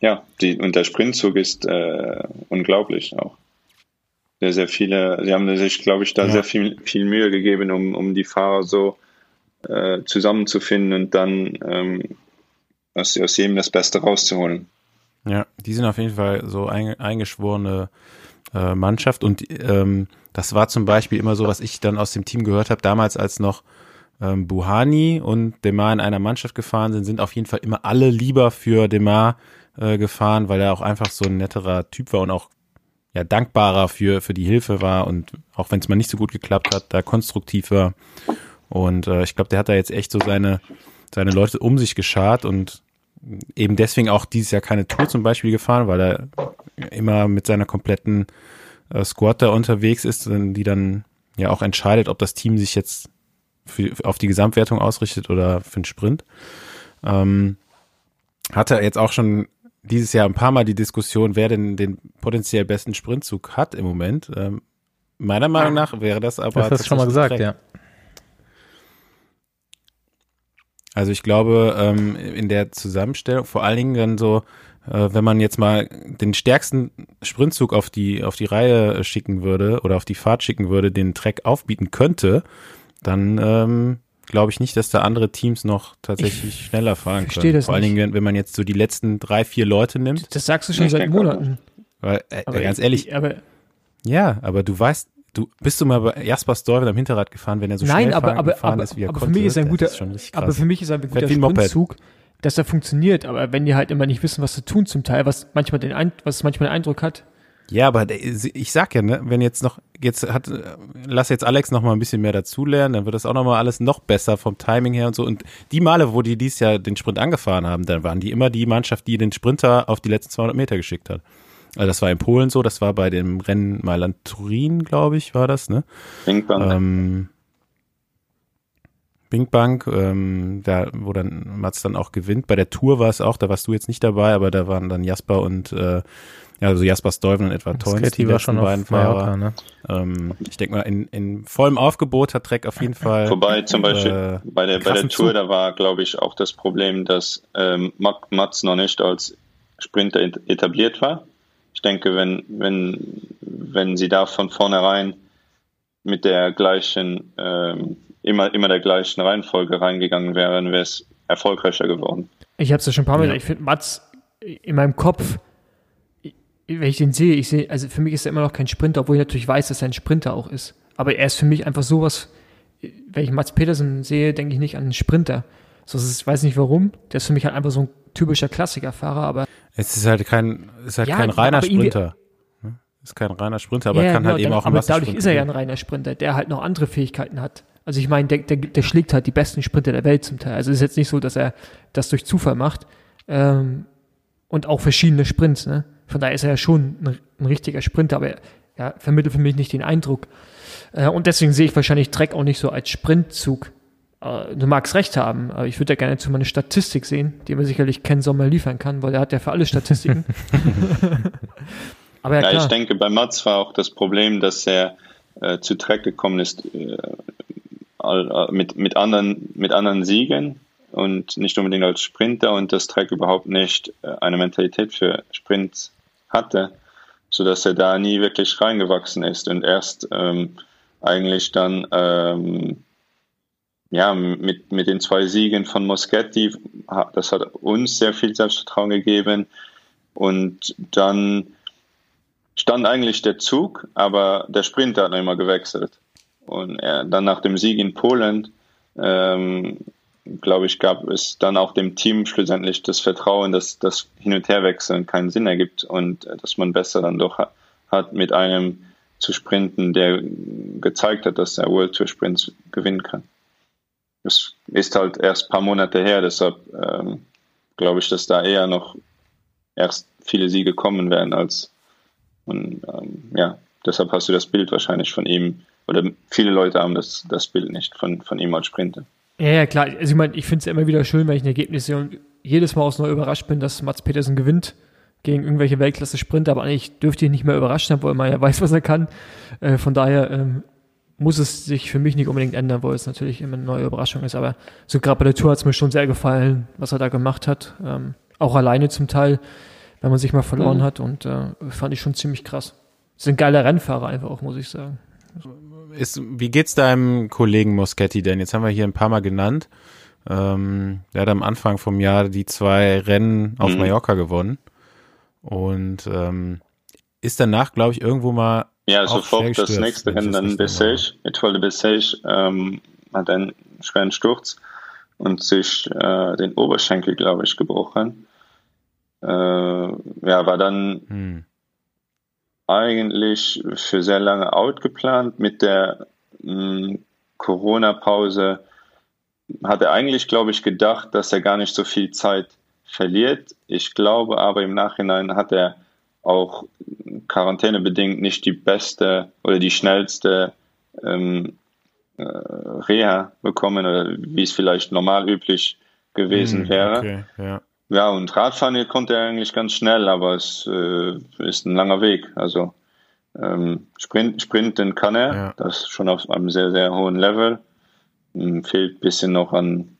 E: ja, die, und der Sprintzug ist äh, unglaublich auch. Sehr, sehr viele, sie haben sich, glaube ich, da
D: Ja.
E: sehr viel, viel Mühe gegeben, um, um die Fahrer so äh, zusammenzufinden und dann ähm, aus, aus jedem das Beste rauszuholen.
D: Ja, die sind auf jeden Fall so einge eingeschworene äh, Mannschaft und ähm, das war zum Beispiel immer so, was ich dann aus dem Team gehört habe, damals als noch ähm, Buhani und Demar in einer Mannschaft gefahren sind, sind auf jeden Fall immer alle lieber für Demar äh, gefahren, weil er auch einfach so ein netterer Typ war und auch ja dankbarer für für die Hilfe war und auch wenn es mal nicht so gut geklappt hat, da konstruktiv war. Und äh, ich glaube, der hat da jetzt echt so seine seine Leute um sich geschart und eben deswegen auch dieses Jahr keine Tour zum Beispiel gefahren, weil er immer mit seiner kompletten äh, Squad da unterwegs ist, die dann ja auch entscheidet, ob das Team sich jetzt für, auf die Gesamtwertung ausrichtet oder für den Sprint. Ähm, hatte jetzt auch schon dieses Jahr ein paar Mal die Diskussion, wer denn den potenziell besten Sprintzug hat im Moment. Ähm, meiner Meinung nach wäre das aber.
B: Das hast du schon mal gesagt, ja.
D: Also ich glaube, ähm, in der Zusammenstellung, vor allen Dingen dann so, äh, wenn man jetzt mal den stärksten Sprintzug auf die, auf die Reihe schicken würde oder auf die Fahrt schicken würde, den Track aufbieten könnte, dann ähm, glaube ich nicht, dass da andere Teams noch tatsächlich ich schneller fahren können.
C: Das
D: Vor allen Dingen, wenn, wenn man jetzt so die letzten drei, vier Leute nimmt.
C: Das sagst du schon seit Monaten.
D: Weil, äh, aber ganz ehrlich.
C: Ich, aber
D: ja, aber du weißt, du bist du mal bei Jasper Storven am Hinterrad gefahren, wenn er so
C: Nein,
D: schnell
C: aber, aber,
D: gefahren
C: aber,
D: ist, wie er
C: aber
D: konnte.
C: für mich ist ein guter,
D: das ist schon richtig krass.
C: aber für mich ist ein guter. Sprintzug, dass er funktioniert. Aber wenn die halt immer nicht wissen, was zu tun zum Teil, was manchmal den, Ein was manchmal den Eindruck hat,
D: Ja, aber ich sag ja, ne, wenn jetzt noch, jetzt hat, lass jetzt Alex noch mal ein bisschen mehr dazulernen, dann wird das auch noch mal alles noch besser vom Timing her und so. Und die Male, wo die dieses Jahr den Sprint angefahren haben, dann waren die immer die Mannschaft, die den Sprinter auf die letzten 200 Meter geschickt hat. Also das war in Polen so, das war bei dem Rennen Mailand-Turin, glaube ich, war das, ne?
E: Pinkbank.
D: Ähm, Bing Bank, ähm, da, wo dann Mats dann auch gewinnt. Bei der Tour war es auch, da warst du jetzt nicht dabei, aber da waren dann Jasper und äh, ja, also Jasper Stuyven und etwa Toynes, die
B: war schon
D: beiden
B: auf Mallorca,
D: Fahrer.
B: ne?
D: Ähm, ich denke mal, in, in vollem Aufgebot hat Trek auf jeden Fall.
E: Wobei zum Beispiel
D: äh,
E: bei der, bei der Tour,
D: Zug.
E: da war, glaube ich, auch das Problem, dass ähm, Mat- Mats noch nicht als Sprinter et- etabliert war. Ich denke, wenn, wenn, wenn sie da von vornherein mit der gleichen, ähm, immer, immer der gleichen Reihenfolge reingegangen wären, wäre es erfolgreicher geworden.
C: Ich habe es ja schon ein paar Mal
D: Ja.
C: gesagt, ich finde Mats in meinem Kopf, wenn ich den sehe, ich sehe, also für mich ist er immer noch kein Sprinter, obwohl ich natürlich weiß, dass er ein Sprinter auch ist. Aber er ist für mich einfach sowas, wenn ich Mats Petersen sehe, denke ich nicht an einen Sprinter. So, ist, ich weiß nicht warum, der ist für mich halt einfach so ein typischer Klassikerfahrer, aber
D: Es ist halt kein, ist halt
C: Ja,
D: kein reiner Sprinter. Ne? Ist kein reiner Sprinter, aber
C: Ja,
D: kann halt
C: genau,
D: eben
C: dann-
D: auch im
C: Aber dadurch ist er ja ein reiner Sprinter, der halt noch andere Fähigkeiten hat. Also ich meine, der, der, der schlägt halt die besten Sprinter der Welt zum Teil. Also es ist jetzt nicht so, dass er das durch Zufall macht. Ähm, und auch verschiedene Sprints, ne? Von daher ist er ja schon ein, ein richtiger Sprinter, aber er ja, vermittelt für mich nicht den Eindruck. Äh, und deswegen sehe ich wahrscheinlich Trek auch nicht so als Sprintzug. Äh, du magst recht haben, aber ich würde ja gerne zu meiner Statistik sehen, die mir sicherlich Ken Sommer liefern kann, weil er hat ja für alle Statistiken. [laughs] aber ja,
E: Ja,
C: klar.
E: ich denke, bei Mats war auch das Problem, dass er äh, zu Trek gekommen ist äh, all- mit, mit, anderen, mit anderen Siegen und nicht unbedingt als Sprinter und das Trek überhaupt nicht äh, eine Mentalität für Sprints hatte, sodass er da nie wirklich reingewachsen ist und erst ähm, eigentlich dann ähm, ja, mit, mit den zwei Siegen von Moschetti, das hat uns sehr viel Selbstvertrauen gegeben und dann stand eigentlich der Zug, aber der Sprinter hat noch immer gewechselt. Und er, dann nach dem Sieg in Polen, ähm, glaube ich, gab es dann auch dem Team schlussendlich das Vertrauen, dass das Hin- und Herwechseln keinen Sinn ergibt und äh, dass man besser dann doch ha- hat, mit einem zu sprinten, der gezeigt hat, dass er World Tour Sprints gewinnen kann. Das ist halt erst ein paar Monate her, deshalb ähm, glaube ich, dass da eher noch erst viele Siege kommen werden als und ähm, ja, deshalb hast du das Bild wahrscheinlich von ihm, oder viele Leute haben das, das Bild nicht von, von ihm als Sprinter.
C: Ja, ja, klar. Also ich meine, ich finde es ja immer wieder schön, wenn ich ein Ergebnis sehe und jedes Mal aufs Neue überrascht bin, dass Mats Petersen gewinnt gegen irgendwelche Weltklasse-Sprinter, aber eigentlich dürfte ich nicht mehr überrascht sein, weil man ja [laughs] weiß, was er kann. Äh, von daher ähm, muss es sich für mich nicht unbedingt ändern, weil es natürlich immer eine neue Überraschung ist. Aber so gerade bei der Tour hat es mir schon sehr gefallen, was er da gemacht hat. Ähm, auch alleine zum Teil, wenn man sich mal verloren
E: Mhm.
C: hat und äh, fand ich schon ziemlich krass. Ist ein geiler Rennfahrer einfach auch, muss ich sagen.
D: Ist, wie geht's deinem Kollegen Moschetti denn? Jetzt haben wir hier ein paar Mal genannt. Ähm, der hat am Anfang vom Jahr die zwei Rennen auf
E: Mhm.
D: Mallorca gewonnen und ähm, ist danach, glaube ich, irgendwo mal
E: Ja, sofort
D: schwer
E: das nächste Rennen dann Bessage, Etoile de Bessage, ähm, hat einen schweren Sturz und sich äh, den Oberschenkel, glaube ich, gebrochen. Äh, ja, war dann
D: Hm.
E: Eigentlich für sehr lange out geplant. Mit der hm, Corona-Pause hat er eigentlich, glaube ich, gedacht, dass er gar nicht so viel Zeit verliert. Ich glaube aber im Nachhinein hat er auch quarantänebedingt nicht die beste oder die schnellste ähm, äh, Reha bekommen oder wie es vielleicht normal üblich gewesen hm, wäre. Okay, ja. Ja, und Radfahren konnte er eigentlich ganz schnell, aber es äh, ist ein langer Weg. Also ähm, Sprint, Sprinten kann er, ja. das schon auf einem sehr, sehr hohen Level. Ähm, fehlt ein bisschen noch an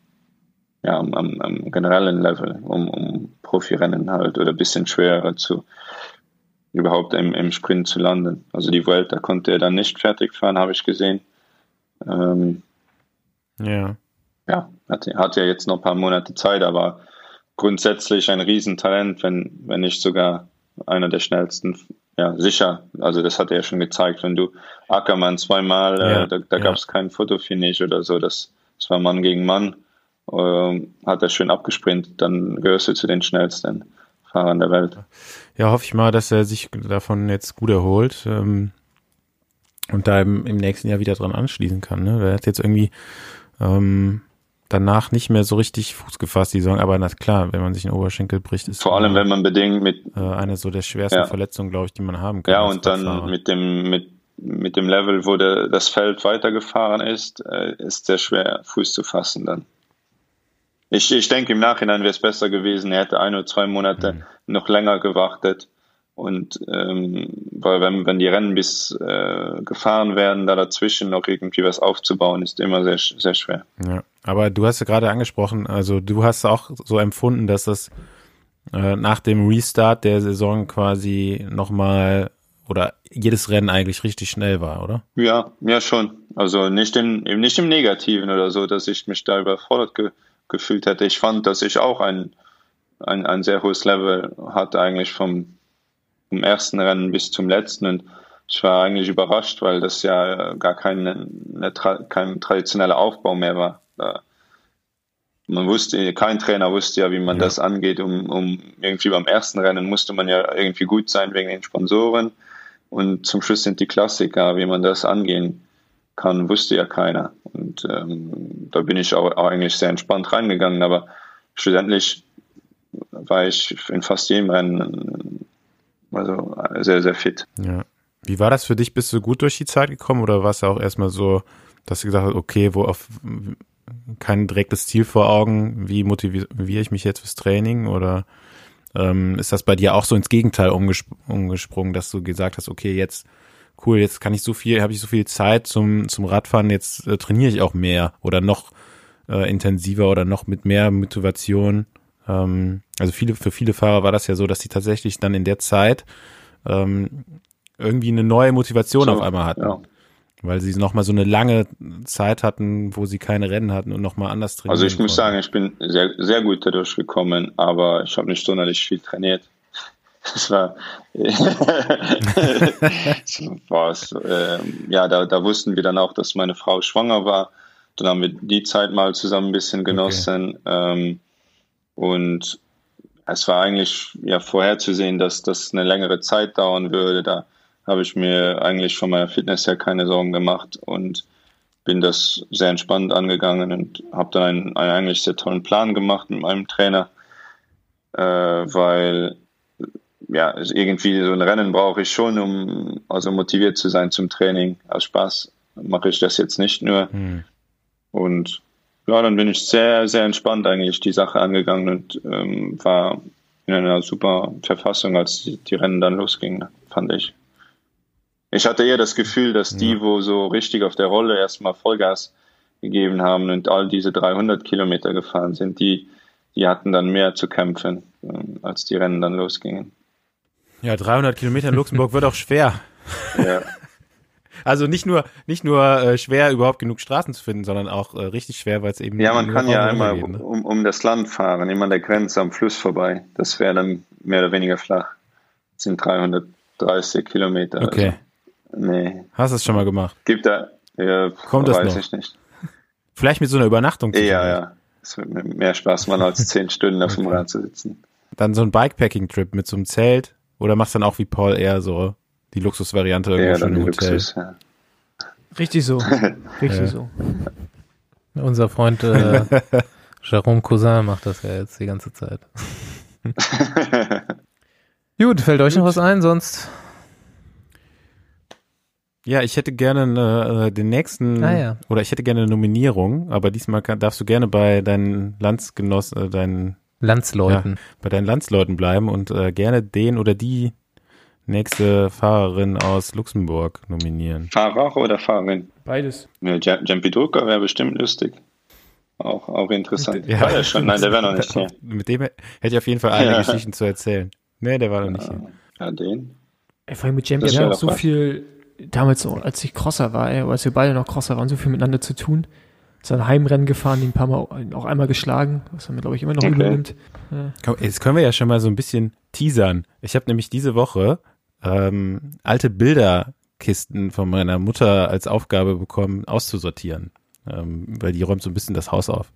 E: ja, am, am, am generellen Level, um, um Profirennen halt oder ein bisschen schwerer zu überhaupt im, im Sprint zu landen. Also die Welt, da konnte er dann nicht fertig fahren, habe ich gesehen. Ähm, ja. Ja, hat, hat ja jetzt noch ein paar Monate Zeit, aber grundsätzlich ein Riesentalent, wenn, wenn nicht sogar einer der schnellsten. Ja, sicher. Also das hat er ja schon gezeigt. Wenn du Ackermann zweimal, äh, ja, äh, da, da ja. gab es kein Fotofinish oder so. Das, das war Mann gegen Mann. Äh, hat er schön abgesprintet. Dann gehörst du zu den schnellsten Fahrern der Welt.
D: Ja, hoffe ich mal, dass er sich davon jetzt gut erholt. Ähm und da im, im nächsten Jahr wieder dran anschließen kann. Ne? Er hat jetzt irgendwie ähm, danach nicht mehr so richtig Fuß gefasst, die Saison, aber na klar, wenn man sich einen Oberschenkel bricht, ist
E: vor allem, wenn man bedingt mit
D: äh, eine so der schwersten ja. Verletzungen, glaube ich, die man haben kann.
E: Ja, und dann mit dem mit mit dem Level, wo der, das Feld weitergefahren ist, äh, ist sehr schwer Fuß zu fassen dann. Ich, ich denke, im Nachhinein wäre es besser gewesen, er hätte ein oder zwei Monate mhm. noch länger gewartet und ähm, weil wenn, wenn die Rennen bis äh, gefahren werden, da dazwischen noch irgendwie was aufzubauen, ist immer sehr, sehr schwer.
D: Ja, aber du hast ja gerade angesprochen, also du hast auch so empfunden, dass das äh, nach dem Restart der Saison quasi nochmal oder jedes Rennen eigentlich richtig schnell war, oder?
E: Ja, ja schon. Also nicht, in, nicht im Negativen oder so, dass ich mich da überfordert ge gefühlt hätte. Ich fand, dass ich auch ein, ein, ein sehr hohes Level hatte eigentlich vom vom ersten Rennen bis zum letzten. Und ich war eigentlich überrascht, weil das ja gar kein, eine, kein traditioneller Aufbau mehr war. Man wusste, kein Trainer wusste ja, wie man ja. das angeht. Um, um irgendwie beim ersten Rennen musste man ja irgendwie gut sein wegen den Sponsoren. Und zum Schluss sind die Klassiker, wie man das angehen kann, wusste ja keiner. Und ähm, da bin ich auch, auch eigentlich sehr entspannt reingegangen. Aber schlussendlich war ich in fast jedem Rennen also sehr, sehr fit.
D: Ja. Wie war das für dich? Bist du gut durch die Zeit gekommen oder war es ja auch erstmal so, dass du gesagt hast, okay, wo auf kein direktes Ziel vor Augen, wie motiviere ich mich jetzt fürs Training oder ähm, ist das bei dir auch so ins Gegenteil umgespr umgesprungen, dass du gesagt hast, okay, jetzt cool, jetzt kann ich so viel, habe ich so viel Zeit zum zum Radfahren, jetzt äh, trainiere ich auch mehr oder noch äh, intensiver oder noch mit mehr Motivation ähm, also viele, für viele Fahrer war das ja so, dass sie tatsächlich dann in der Zeit ähm, irgendwie eine neue Motivation so, auf einmal hatten. Ja. Weil sie nochmal so eine lange Zeit hatten, wo sie keine Rennen hatten und nochmal anders
E: trainieren. Also ich muss sagen, ich bin sehr, sehr gut dadurch gekommen, aber ich habe nicht sonderlich viel trainiert. [laughs] Das war, [laughs] was, äh, ja, da, da wussten wir dann auch, dass meine Frau schwanger war. Dann haben wir die Zeit mal zusammen ein bisschen genossen. Okay. Ähm, und es war eigentlich ja vorherzusehen, dass das eine längere Zeit dauern würde. Da habe ich mir eigentlich von meiner Fitness her keine Sorgen gemacht und bin das sehr entspannt angegangen und habe dann einen, einen eigentlich sehr tollen Plan gemacht mit meinem Trainer, äh, weil ja irgendwie so ein Rennen brauche ich schon, um also motiviert zu sein zum Training. Aus Spaß mache ich das jetzt nicht nur. Hm. Und ja, dann bin ich sehr, sehr entspannt eigentlich die Sache angegangen und ähm, war in einer super Verfassung, als die Rennen dann losgingen, fand ich. Ich hatte eher das Gefühl, dass ja. die, wo so richtig auf der Rolle erstmal Vollgas gegeben haben und all diese 300 Kilometer gefahren sind, die, die hatten dann mehr zu kämpfen, ähm, als die Rennen dann losgingen.
D: Ja, 300 Kilometer in Luxemburg wird auch schwer. Ja. [laughs] Also nicht nur nicht nur äh, schwer überhaupt genug Straßen zu finden, sondern auch äh, richtig schwer, weil es eben
E: ja man kann ja einmal geht, ne? um, um das Land fahren, immer an der Grenze am Fluss vorbei. Das wäre dann mehr oder weniger flach. Das sind 330 Kilometer.
D: Okay. Also. Nee. Hast du es schon mal gemacht?
E: Gibt da ja,
D: Kommt das weiß noch? ich nicht. Vielleicht mit so einer Übernachtung.
E: Ja, ja. Es wird mir mehr Spaß machen, als [laughs] zehn Stunden auf dem Rad zu sitzen.
D: Dann so ein Bikepacking-Trip mit so einem Zelt oder machst du dann auch wie Paul eher so die Luxusvariante
E: Ja,
D: irgendwo
E: dann
D: schon im Hotel.
E: Luxus, ja.
C: Richtig so. [laughs] Richtig
D: Ja.
C: so.
B: Unser Freund äh, [laughs] Jerome Cousin macht das ja jetzt die ganze Zeit. Gut, fällt euch noch was ein? Sonst
D: Ja, ich hätte gerne äh, den nächsten,
B: Ah, ja.
D: oder ich hätte gerne eine Nominierung, aber diesmal kann, darfst du gerne bei deinen Landsgenossen, äh, deinen,
B: Landsleuten.
D: bei deinen Landsleuten bleiben und äh, gerne den oder die nächste Fahrerin aus Luxemburg nominieren.
E: Fahrer oder Fahrerin?
C: Beides.
E: Ja, Jumpy Drucker wäre bestimmt lustig. Auch, auch interessant.
D: Ja.
E: War der schon? Nein, der wäre noch nicht hier. [laughs]
D: Mit dem hätte ich auf jeden Fall einige
E: Ja.
D: Geschichten zu erzählen. Nee, der war noch nicht hier.
E: Ja, den.
C: Ey, vor allem mit
E: wär
C: wir auch so
E: was.
C: viel, damals so, als ich Crosser war, ey, als wir beide noch Crosser waren, so viel miteinander zu tun. So ein Heimrennen gefahren, ihn ein paar Mal auch einmal geschlagen, was er mir, glaube ich, immer noch
E: Okay.
C: übernimmt.
D: Komm, jetzt können wir ja schon mal so ein bisschen teasern. Ich habe nämlich diese Woche ähm, alte Bilderkisten von meiner Mutter als Aufgabe bekommen, auszusortieren. Ähm, weil die räumt so ein bisschen das Haus auf.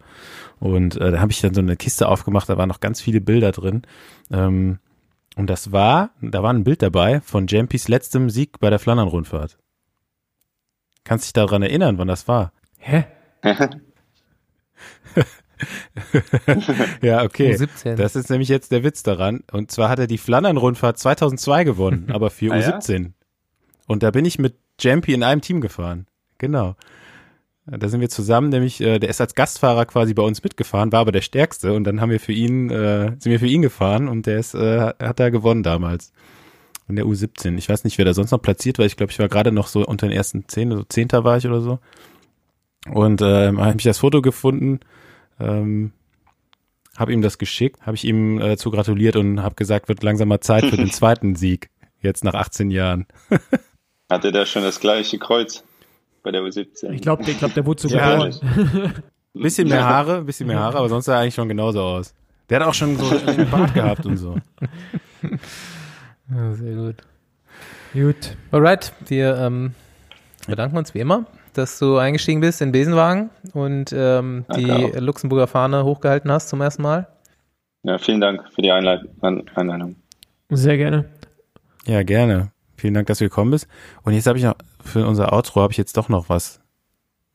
D: Und äh, da habe ich dann so eine Kiste aufgemacht, da waren noch ganz viele Bilder drin. Ähm, und das war, da war ein Bild dabei von Jampys letztem Sieg bei der Flandern-Rundfahrt. Kannst dich daran erinnern, wann das war?
C: Hä? [laughs]
D: Ja, okay.
B: U17.
D: Das ist nämlich jetzt der Witz daran. Und zwar hat er die Flandern-Rundfahrt 2002 gewonnen, [laughs] aber für
E: Ah, ja?
D: U17. Und da bin ich mit Jampy in einem Team gefahren. Genau. Da sind wir zusammen, nämlich, äh, der ist als Gastfahrer quasi bei uns mitgefahren, war aber der Stärkste. Und dann haben wir für ihn, äh, sind wir für ihn gefahren und der ist, äh, hat da gewonnen damals. In der U17. Ich weiß nicht, wer da sonst noch platziert war. Ich glaube, ich war gerade noch so unter den ersten zehn, so Zehnter war ich oder so. Und ähm, habe ich das Foto gefunden, ähm, habe ihm das geschickt, habe ich ihm äh, zu gratuliert und habe gesagt, wird langsam mal Zeit für den [laughs] zweiten Sieg, jetzt nach 18 Jahren. [laughs]
E: Hatte der schon das gleiche Kreuz bei der U17?
C: Ich glaube, ich glaub, der wurde so
D: Ja,
C: geboren. [laughs]
D: Bisschen mehr Haare, bisschen mehr Haare, aber sonst sah er eigentlich schon genauso aus. Der hat auch schon so einen Bart gehabt und so. [laughs]
B: Ja, sehr gut.
C: Gut.
B: Alright, wir ähm, bedanken uns wie immer, dass du eingestiegen bist in Besenwagen und ähm, die
E: auch.
B: Luxemburger Fahne hochgehalten hast zum ersten Mal.
E: Ja, vielen Dank für die Einleit Einladung.
C: Sehr gerne.
D: Ja, gerne. Vielen Dank, dass du gekommen bist. Und jetzt habe ich noch, für unser Outro habe ich jetzt doch noch was.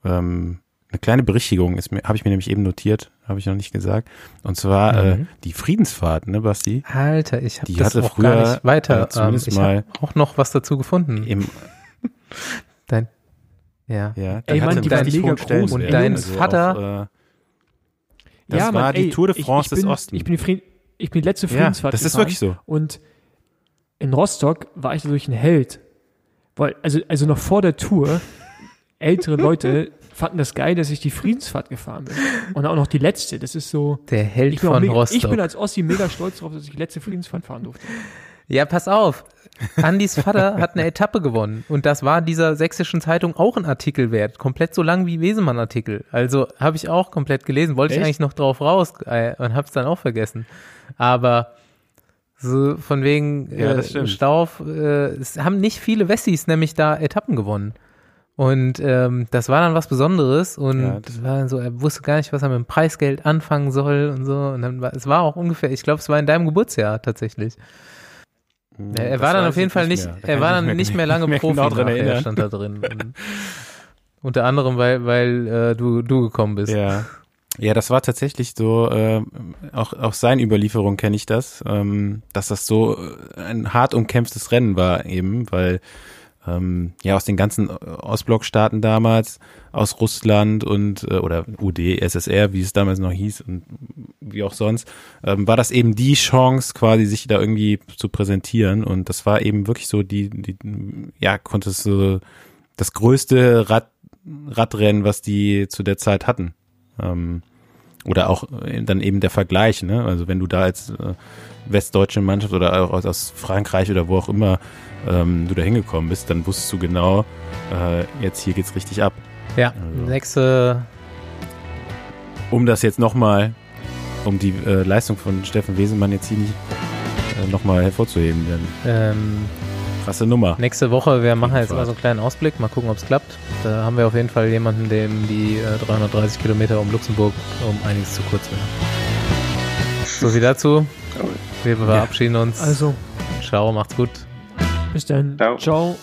D: Ähm, eine kleine Berichtigung ist mir, habe ich mir nämlich eben notiert, habe ich noch nicht gesagt. Und zwar äh,
B: Mhm.
D: die Friedensfahrt, ne, Basti?
B: Alter, ich habe
D: Die
B: das
D: hatte
B: auch gar
D: früher,
B: nicht weiter.
D: äh, zumindest
B: ähm, ich
D: mal-
B: habe auch noch was dazu gefunden.
D: Im, [laughs]
B: Dein, ja.
D: ja,
C: Ey, Mann, die war
D: richtig
C: mega groß.
B: Und dein
D: Also
B: Vater-
D: Auch, äh, das
C: ja,
D: war
C: Mann,
D: die
C: ey,
D: Tour de
C: ich-
D: France
C: ich bin,
D: des Ostens.
C: Ich bin die, Fried ich bin die letzte
D: ja,
C: Friedensfahrt
D: das ist
C: gefahren.
D: wirklich so.
C: Und in Rostock war ich dadurch ein Held. Weil, also, also noch vor der Tour, ältere Leute fanden das geil, dass ich die Friedensfahrt gefahren bin. Und auch noch die letzte. Das ist so.
B: Der Held
C: Ich
B: von
C: mega,
B: Rostock.
C: ich bin als Ossi mega stolz darauf, dass ich die letzte Friedensfahrt fahren durfte.
B: Ja, pass auf. Andys Vater hat eine Etappe gewonnen und das war dieser sächsischen Zeitung auch ein Artikel wert, komplett so lang wie Wesemann Artikel. Also habe ich auch komplett gelesen, wollte ich
C: Echt?
B: eigentlich noch drauf raus äh, und habe es dann auch vergessen. Aber so von wegen
D: Ja,
B: äh. Stauf, äh, es haben nicht viele Wessis nämlich da Etappen gewonnen. Und ähm, das war dann was Besonderes und
D: Ja,
B: war dann so, er wusste gar nicht, was er mit dem Preisgeld anfangen soll und so. Und dann war, es war auch ungefähr, ich glaube, es war in deinem Geburtsjahr tatsächlich. Er, er war dann auf jeden Fall
D: nicht
B: nicht, er war dann nicht mehr lange [laughs]
D: mehr
B: Profi,
D: genau erinnern.
B: stand da drin. Und [laughs] unter anderem, weil, weil äh, du, du gekommen bist.
D: Ja. Ja, das war tatsächlich so, äh, auch aus seinen Überlieferungen kenne ich das, ähm, dass das so äh, ein hart umkämpftes Rennen war eben, weil ähm, ja aus den ganzen Ostblockstaaten damals, aus Russland und äh, oder UD, SSR, wie es damals noch hieß und wie auch sonst, ähm, war das eben die Chance quasi sich da irgendwie zu präsentieren und das war eben wirklich so die, die ja, konnte es so das größte Rad, Radrennen, was die zu der Zeit hatten. Ähm, oder auch äh, dann eben der Vergleich, ne? Also wenn du da als äh, westdeutsche Mannschaft oder auch aus, Frankreich oder wo auch immer ähm, du da hingekommen bist, dann wusstest du genau, äh, jetzt hier geht's richtig ab.
B: Ja,
D: Also.
B: nächste,
D: Um das jetzt nochmal, um die äh, Leistung von Steffen Wesemann jetzt hier nicht äh, nochmal hervorzuheben, dann
B: ähm,
D: krasse Nummer.
B: nächste Woche, wir machen jetzt mal so einen kleinen Ausblick, mal gucken, ob es klappt. Da haben wir auf jeden Fall jemanden, dem die äh, 330 Kilometer um Luxemburg um einiges zu kurz wären. So viel dazu. Wir verabschieden uns.
C: Also,
B: Ciao, macht's gut.
C: Bis dann.
E: Ciao.
C: Ciao.